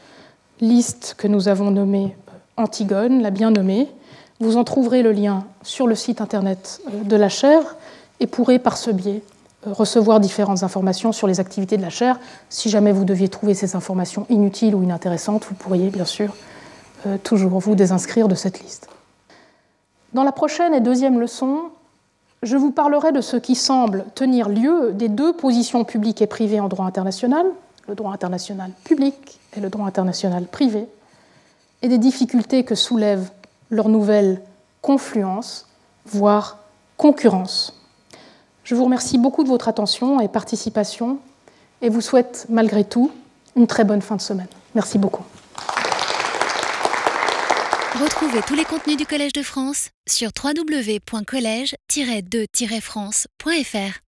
liste que nous avons nommée Antigone, la bien nommée. Vous en trouverez le lien sur le site internet euh, de la chaire et pourrez par ce biais euh, recevoir différentes informations sur les activités de la chaire. Si jamais vous deviez trouver ces informations inutiles ou inintéressantes, vous pourriez bien sûr euh, toujours vous désinscrire de cette liste. Dans la prochaine et deuxième leçon, je vous parlerai de ce qui semble tenir lieu des deux positions publiques et privées en droit international, le droit international public et le droit international privé, et des difficultés que soulève leur nouvelle confluence, voire concurrence. Je vous remercie beaucoup de votre attention et participation et vous souhaite malgré tout une très bonne fin de semaine. Merci beaucoup. Retrouvez tous les contenus du Collège de France sur www.colège-2-france.fr.